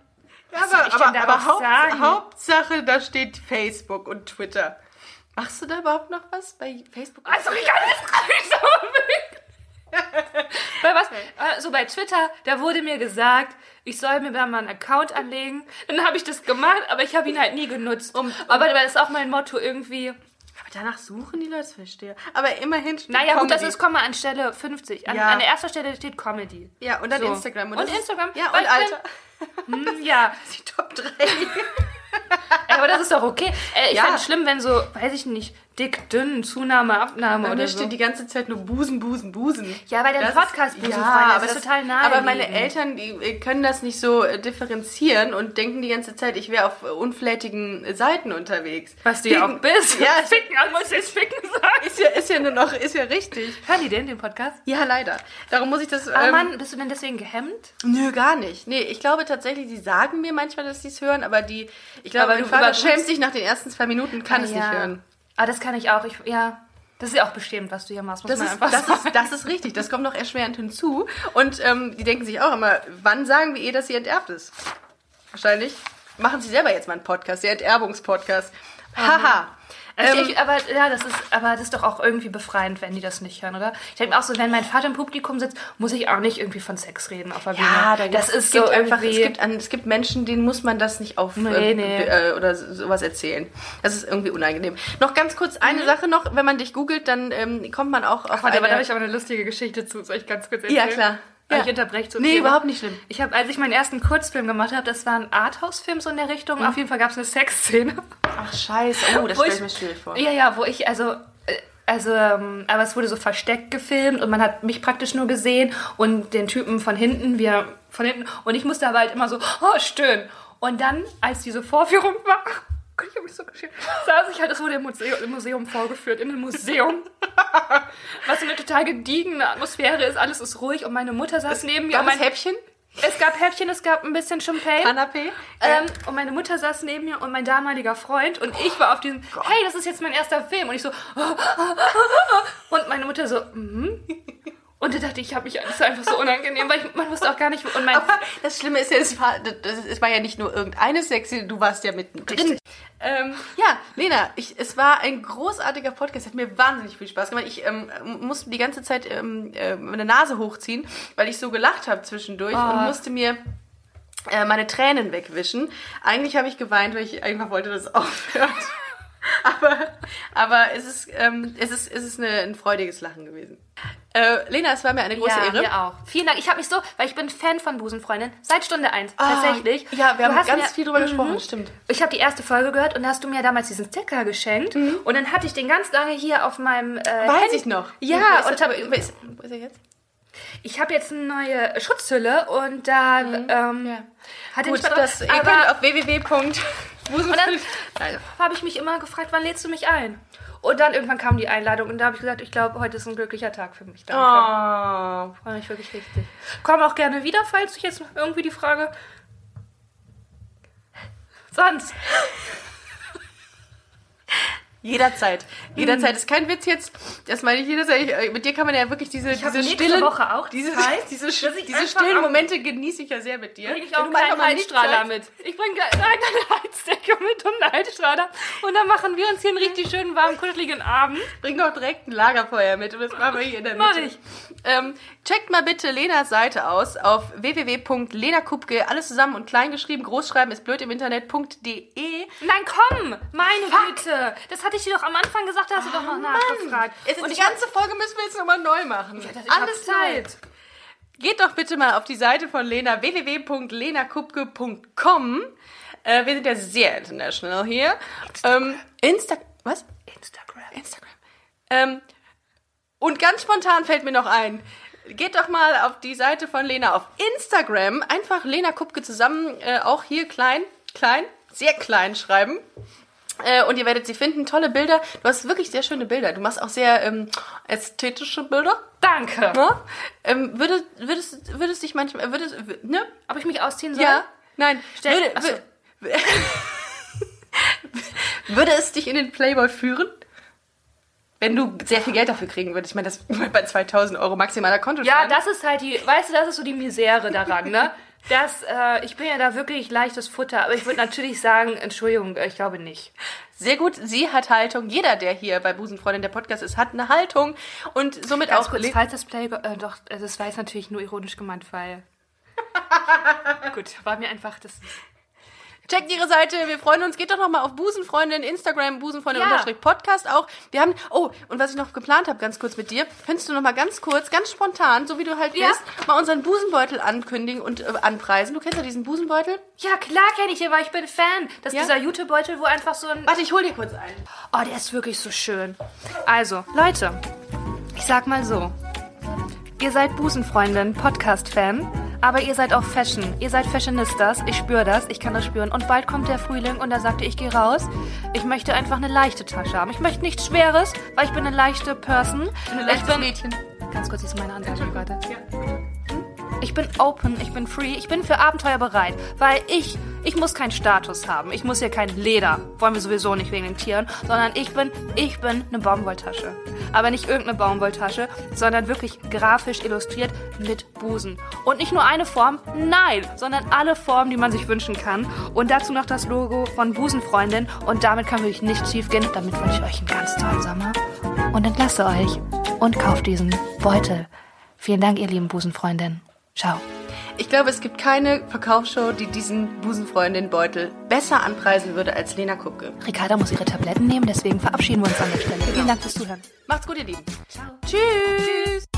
Ja, ich denn da noch Haupt, sagen? Hauptsache, da steht Facebook und Twitter. Machst du da überhaupt noch was bei Facebook? und also aber weg. Bei was? Also bei Twitter, da wurde mir gesagt, ich soll mir da mal einen Account anlegen. Dann habe ich das gemacht, aber ich habe ihn halt nie genutzt. Um- aber das ist auch mein Motto irgendwie. Aber danach suchen die Leute, verstehe. Aber immerhin steht Naja, gut, das Comedy. ist Komma an Stelle 50. An, Ja. an der ersten Stelle steht Comedy. Ja, und dann So. Instagram. Und ist- Instagram. Ja, Weil und ich bin- Alter. Hm, ja, Die Top 3. Ey, aber das ist doch okay. Äh, ich Ja. fände es schlimm, wenn so, weiß ich nicht, dick, dünn, Zunahme, Abnahme Bei oder mir so. steht die ganze Zeit nur Busen, Busen, Busen. Ja, weil der Das Podcast ist- Busenfreunde ist aber das total naheliegend. Aber meine Eltern, die äh, können das nicht so äh, differenzieren und denken die ganze Zeit, ich wäre auf äh, unflätigen äh, Seiten unterwegs. Was du ja auch bist. Ja, ficken, also muss ich jetzt ficken sagen. ist ja, ist ja nur noch, ist ja richtig. Hören die denn den Podcast? Ja, leider. Darum muss ich das. Aber ähm, Mann, bist du denn deswegen gehemmt? Nö, gar nicht. Nee, ich glaube tatsächlich, die sagen mir manchmal, dass sie es hören, aber die, ich glaube, Aber mein du Vater schämt sich nach den ersten zwei Minuten, kann Ah, es ja. nicht hören. Ah, das kann ich auch. Ich, ja, das ist ja auch bestimmt, was du hier machst, Das ist, das, ist, das ist richtig, das kommt noch erschwerend hinzu. Und ähm, die denken sich auch immer, wann sagen wir ihr, dass sie enterbt ist? Wahrscheinlich machen sie selber jetzt mal einen Podcast, der Enterbungspodcast. Haha. Also Ähm, ich, aber ja, das ist, aber das ist doch auch irgendwie befreiend, wenn die das nicht hören, oder? Ich denke auch so, wenn mein Vater im Publikum sitzt, muss ich auch nicht irgendwie von Sex reden auf der Bühne. ja, da das ist es so einfach, es gibt, an, es gibt Menschen, denen muss man das nicht auf Nee, äh, nee. äh, oder so- sowas erzählen. Das ist irgendwie unangenehm. Noch ganz kurz Mhm. eine Sache noch, wenn man dich googelt, dann ähm, kommt man auch auf Warte, aber da eine... habe ich aber eine lustige Geschichte zu. Soll ich ganz kurz Ja, erzählen? klar. Ja. Ich unterbreche so Nee, viel. überhaupt nicht schlimm. Ich habe, als ich meinen ersten Kurzfilm gemacht habe, das war ein Arthouse-Film so in der Richtung. Auf jeden Fall gab es eine Sexszene. Ach scheiße, oh, das stelle ich ich- mir schwierig vor. Ja, ja, wo ich, also, äh, also, ähm, aber es wurde so versteckt gefilmt und man hat mich praktisch nur gesehen und den Typen von hinten, wir von hinten, und ich musste aber halt immer so, oh, stöhnen. Und dann, als diese Vorführung war, Gott, ich habe mich so geschämt, saß ich halt, es wurde im Museum, im Museum vorgeführt, in einem Museum. Was so eine total gediegene Atmosphäre ist, alles ist ruhig und meine Mutter saß neben mir. Gab und es mein, Häppchen? es gab Häppchen, es gab ein bisschen Champagne. Kanapé? Ähm, und meine Mutter saß neben mir und mein damaliger Freund und ich war auf diesem, hey, das ist jetzt mein erster Film. Und ich so, und meine Mutter so, mhm. Und da dachte ich, ich habe mich, das ist einfach so unangenehm, weil ich, man wusste auch gar nicht, und mein, Aber das Schlimme ist ja, es war, das, es war ja nicht nur irgendeine Sexy, du warst ja mittendrin. Ähm, ja, Lena, ich, es war ein großartiger Podcast, hat mir wahnsinnig viel Spaß gemacht. Ich ähm, musste die ganze Zeit ähm, äh, meine Nase hochziehen, weil ich so gelacht habe zwischendurch und musste mir äh, meine Tränen wegwischen. Eigentlich habe ich geweint, weil ich einfach wollte, dass es aufhört. aber aber es ist, ähm, es ist, es ist eine, ein freudiges Lachen gewesen. Äh, Lena, es war mir eine große ja, Ehre. mir auch. Vielen Dank. Ich habe mich so, weil ich bin Fan von Busenfreundin seit Stunde eins Ah, tatsächlich. Ja, wir Du haben ganz mir- viel drüber Mhm. gesprochen, stimmt. Ich habe die erste Folge gehört und da hast du mir damals diesen Sticker geschenkt und dann hatte ich den ganz lange hier auf meinem äh, Mhm. Weiß Handy. ich noch. Ja, ist und er- hab, wo ist, er jetzt? ich habe jetzt eine neue Schutzhülle und da ähm, Ja. hatte Gut, ich das, ihr könnt auf www. und dann habe ich mich immer gefragt, wann lädst du mich ein? Und dann irgendwann kam die Einladung und da habe ich gesagt, ich glaube, heute ist ein glücklicher Tag für mich. Danke. Oh. Freue mich wirklich richtig. Komm auch gerne wieder, falls ich jetzt noch irgendwie die Frage. Sonst. Jederzeit. Jederzeit. Ist kein Witz jetzt. Das meine ich jederzeit. Äh, mit dir kann man ja wirklich diese, Ich diese stillen, Woche auch diese, Zeit, diese, diese stillen Momente genieße ich ja sehr mit dir. Bring ich Wenn auch einen kleinen Heizstrahler mit. Ich bringe eine Heizdecke mit und einen Heizstrahler. Und dann machen wir uns hier einen richtig schönen, warmen, kuscheligen Abend. Bring doch direkt ein Lagerfeuer mit und das machen wir hier in der Mitte. Mach ich. Ähm, checkt mal bitte Lenas Seite aus auf www.lenakupke, alles zusammen und klein geschrieben, großschreiben ist blöd im Internet.de. Nein, komm! Meine Güte! Das hatte ich dir doch am Anfang gesagt, da hast du doch noch nachgefragt. Es Und die ich hab- ganze Folge müssen wir jetzt nochmal neu machen. hab Alles Zeit. Zeit. Geht doch bitte mal auf die Seite von Lena, www.lenakupke.com. Äh, wir sind ja sehr international hier. Ähm, Insta... Was? Instagram. Instagram. Ähm, und ganz spontan fällt mir noch ein, geht doch mal auf die Seite von Lena auf Instagram. Einfach Lena Kupke zusammen, äh, auch hier klein, klein, sehr klein schreiben. Äh, und ihr werdet sie finden. Tolle Bilder. Du hast wirklich sehr schöne Bilder. Du machst auch sehr ähm, ästhetische Bilder. Danke. Ne? Ähm, würdest, würdest, würdest dich manchmal, würdest, w- ne? Ob ich mich ausziehen soll? Ja? Nein. Stell- würde, Ach so. wür- würde es dich in den Playboy führen? Wenn du sehr viel Geld dafür kriegen würdest. Ich meine, das bei 2000 Euro maximaler Konto. Ja, das ist halt die, weißt du, das ist so die Misere daran, ne? Das, äh, ich bin ja da wirklich leichtes Futter, aber ich würde natürlich sagen, Entschuldigung, ich glaube nicht. Sehr gut. Sie hat Haltung. Jeder, der hier bei Busenfreundin der Podcast ist, hat eine Haltung. Und somit Ganz auch... kurz, falls das Play, äh, doch, äh, das war jetzt natürlich nur ironisch gemeint, weil. Gut, war mir einfach das. Checkt ihre Seite, wir freuen uns. Geht doch noch mal auf Busenfreundin, Instagram, Busenfreundin Ja. auch. Wir haben, oh, und was ich noch geplant habe, ganz kurz mit dir, könntest du noch mal ganz kurz, ganz spontan, so wie du halt Ja. bist, mal unseren Busenbeutel ankündigen und äh, anpreisen. Du kennst ja diesen Busenbeutel? Ja, klar kenne ich den, weil ich bin Fan. Das ist Ja? dieser Jutebeutel, wo einfach so ein. Warte, ich hol dir kurz einen. Oh, der ist wirklich so schön. Also, Leute, ich sag mal so. Ihr seid Busenfreundin, Podcast-Fan, aber ihr seid auch Fashion. Ihr seid Fashionistas. Ich spüre das, ich kann das spüren. Und bald kommt der Frühling und da sagte ich, gehe raus. Ich möchte einfach eine leichte Tasche haben. Ich möchte nichts Schweres, weil ich bin eine leichte Person. Ein ich leichtes bin, Mädchen. Ganz kurz, das ist meine Ansage, warte. Ich bin open, ich bin free, ich bin für Abenteuer bereit, weil ich, ich muss keinen Status haben. Ich muss hier kein Leder, wollen wir sowieso nicht wegen den Tieren, sondern ich bin, ich bin eine Baumwolltasche. Aber nicht irgendeine Baumwolltasche, sondern wirklich grafisch illustriert mit Busen. Und nicht nur eine Form, nein, sondern alle Formen, die man sich wünschen kann. Und dazu noch das Logo von Busenfreundin und damit kann wirklich nichts schief gehen. Damit wünsche ich euch einen ganz tollen Sommer und entlasse euch und kauft diesen Beutel. Vielen Dank, ihr lieben Busenfreundinnen. Ciao. Ich glaube, es gibt keine Verkaufsshow, die diesen Busenfreundin-Beutel besser anpreisen würde als Lena Kupke. Ricarda muss ihre Tabletten nehmen, deswegen verabschieden wir uns an der Stelle. Vielen Dank fürs Zuhören. Macht's gut, ihr Lieben. Ciao. Tschüss. Na,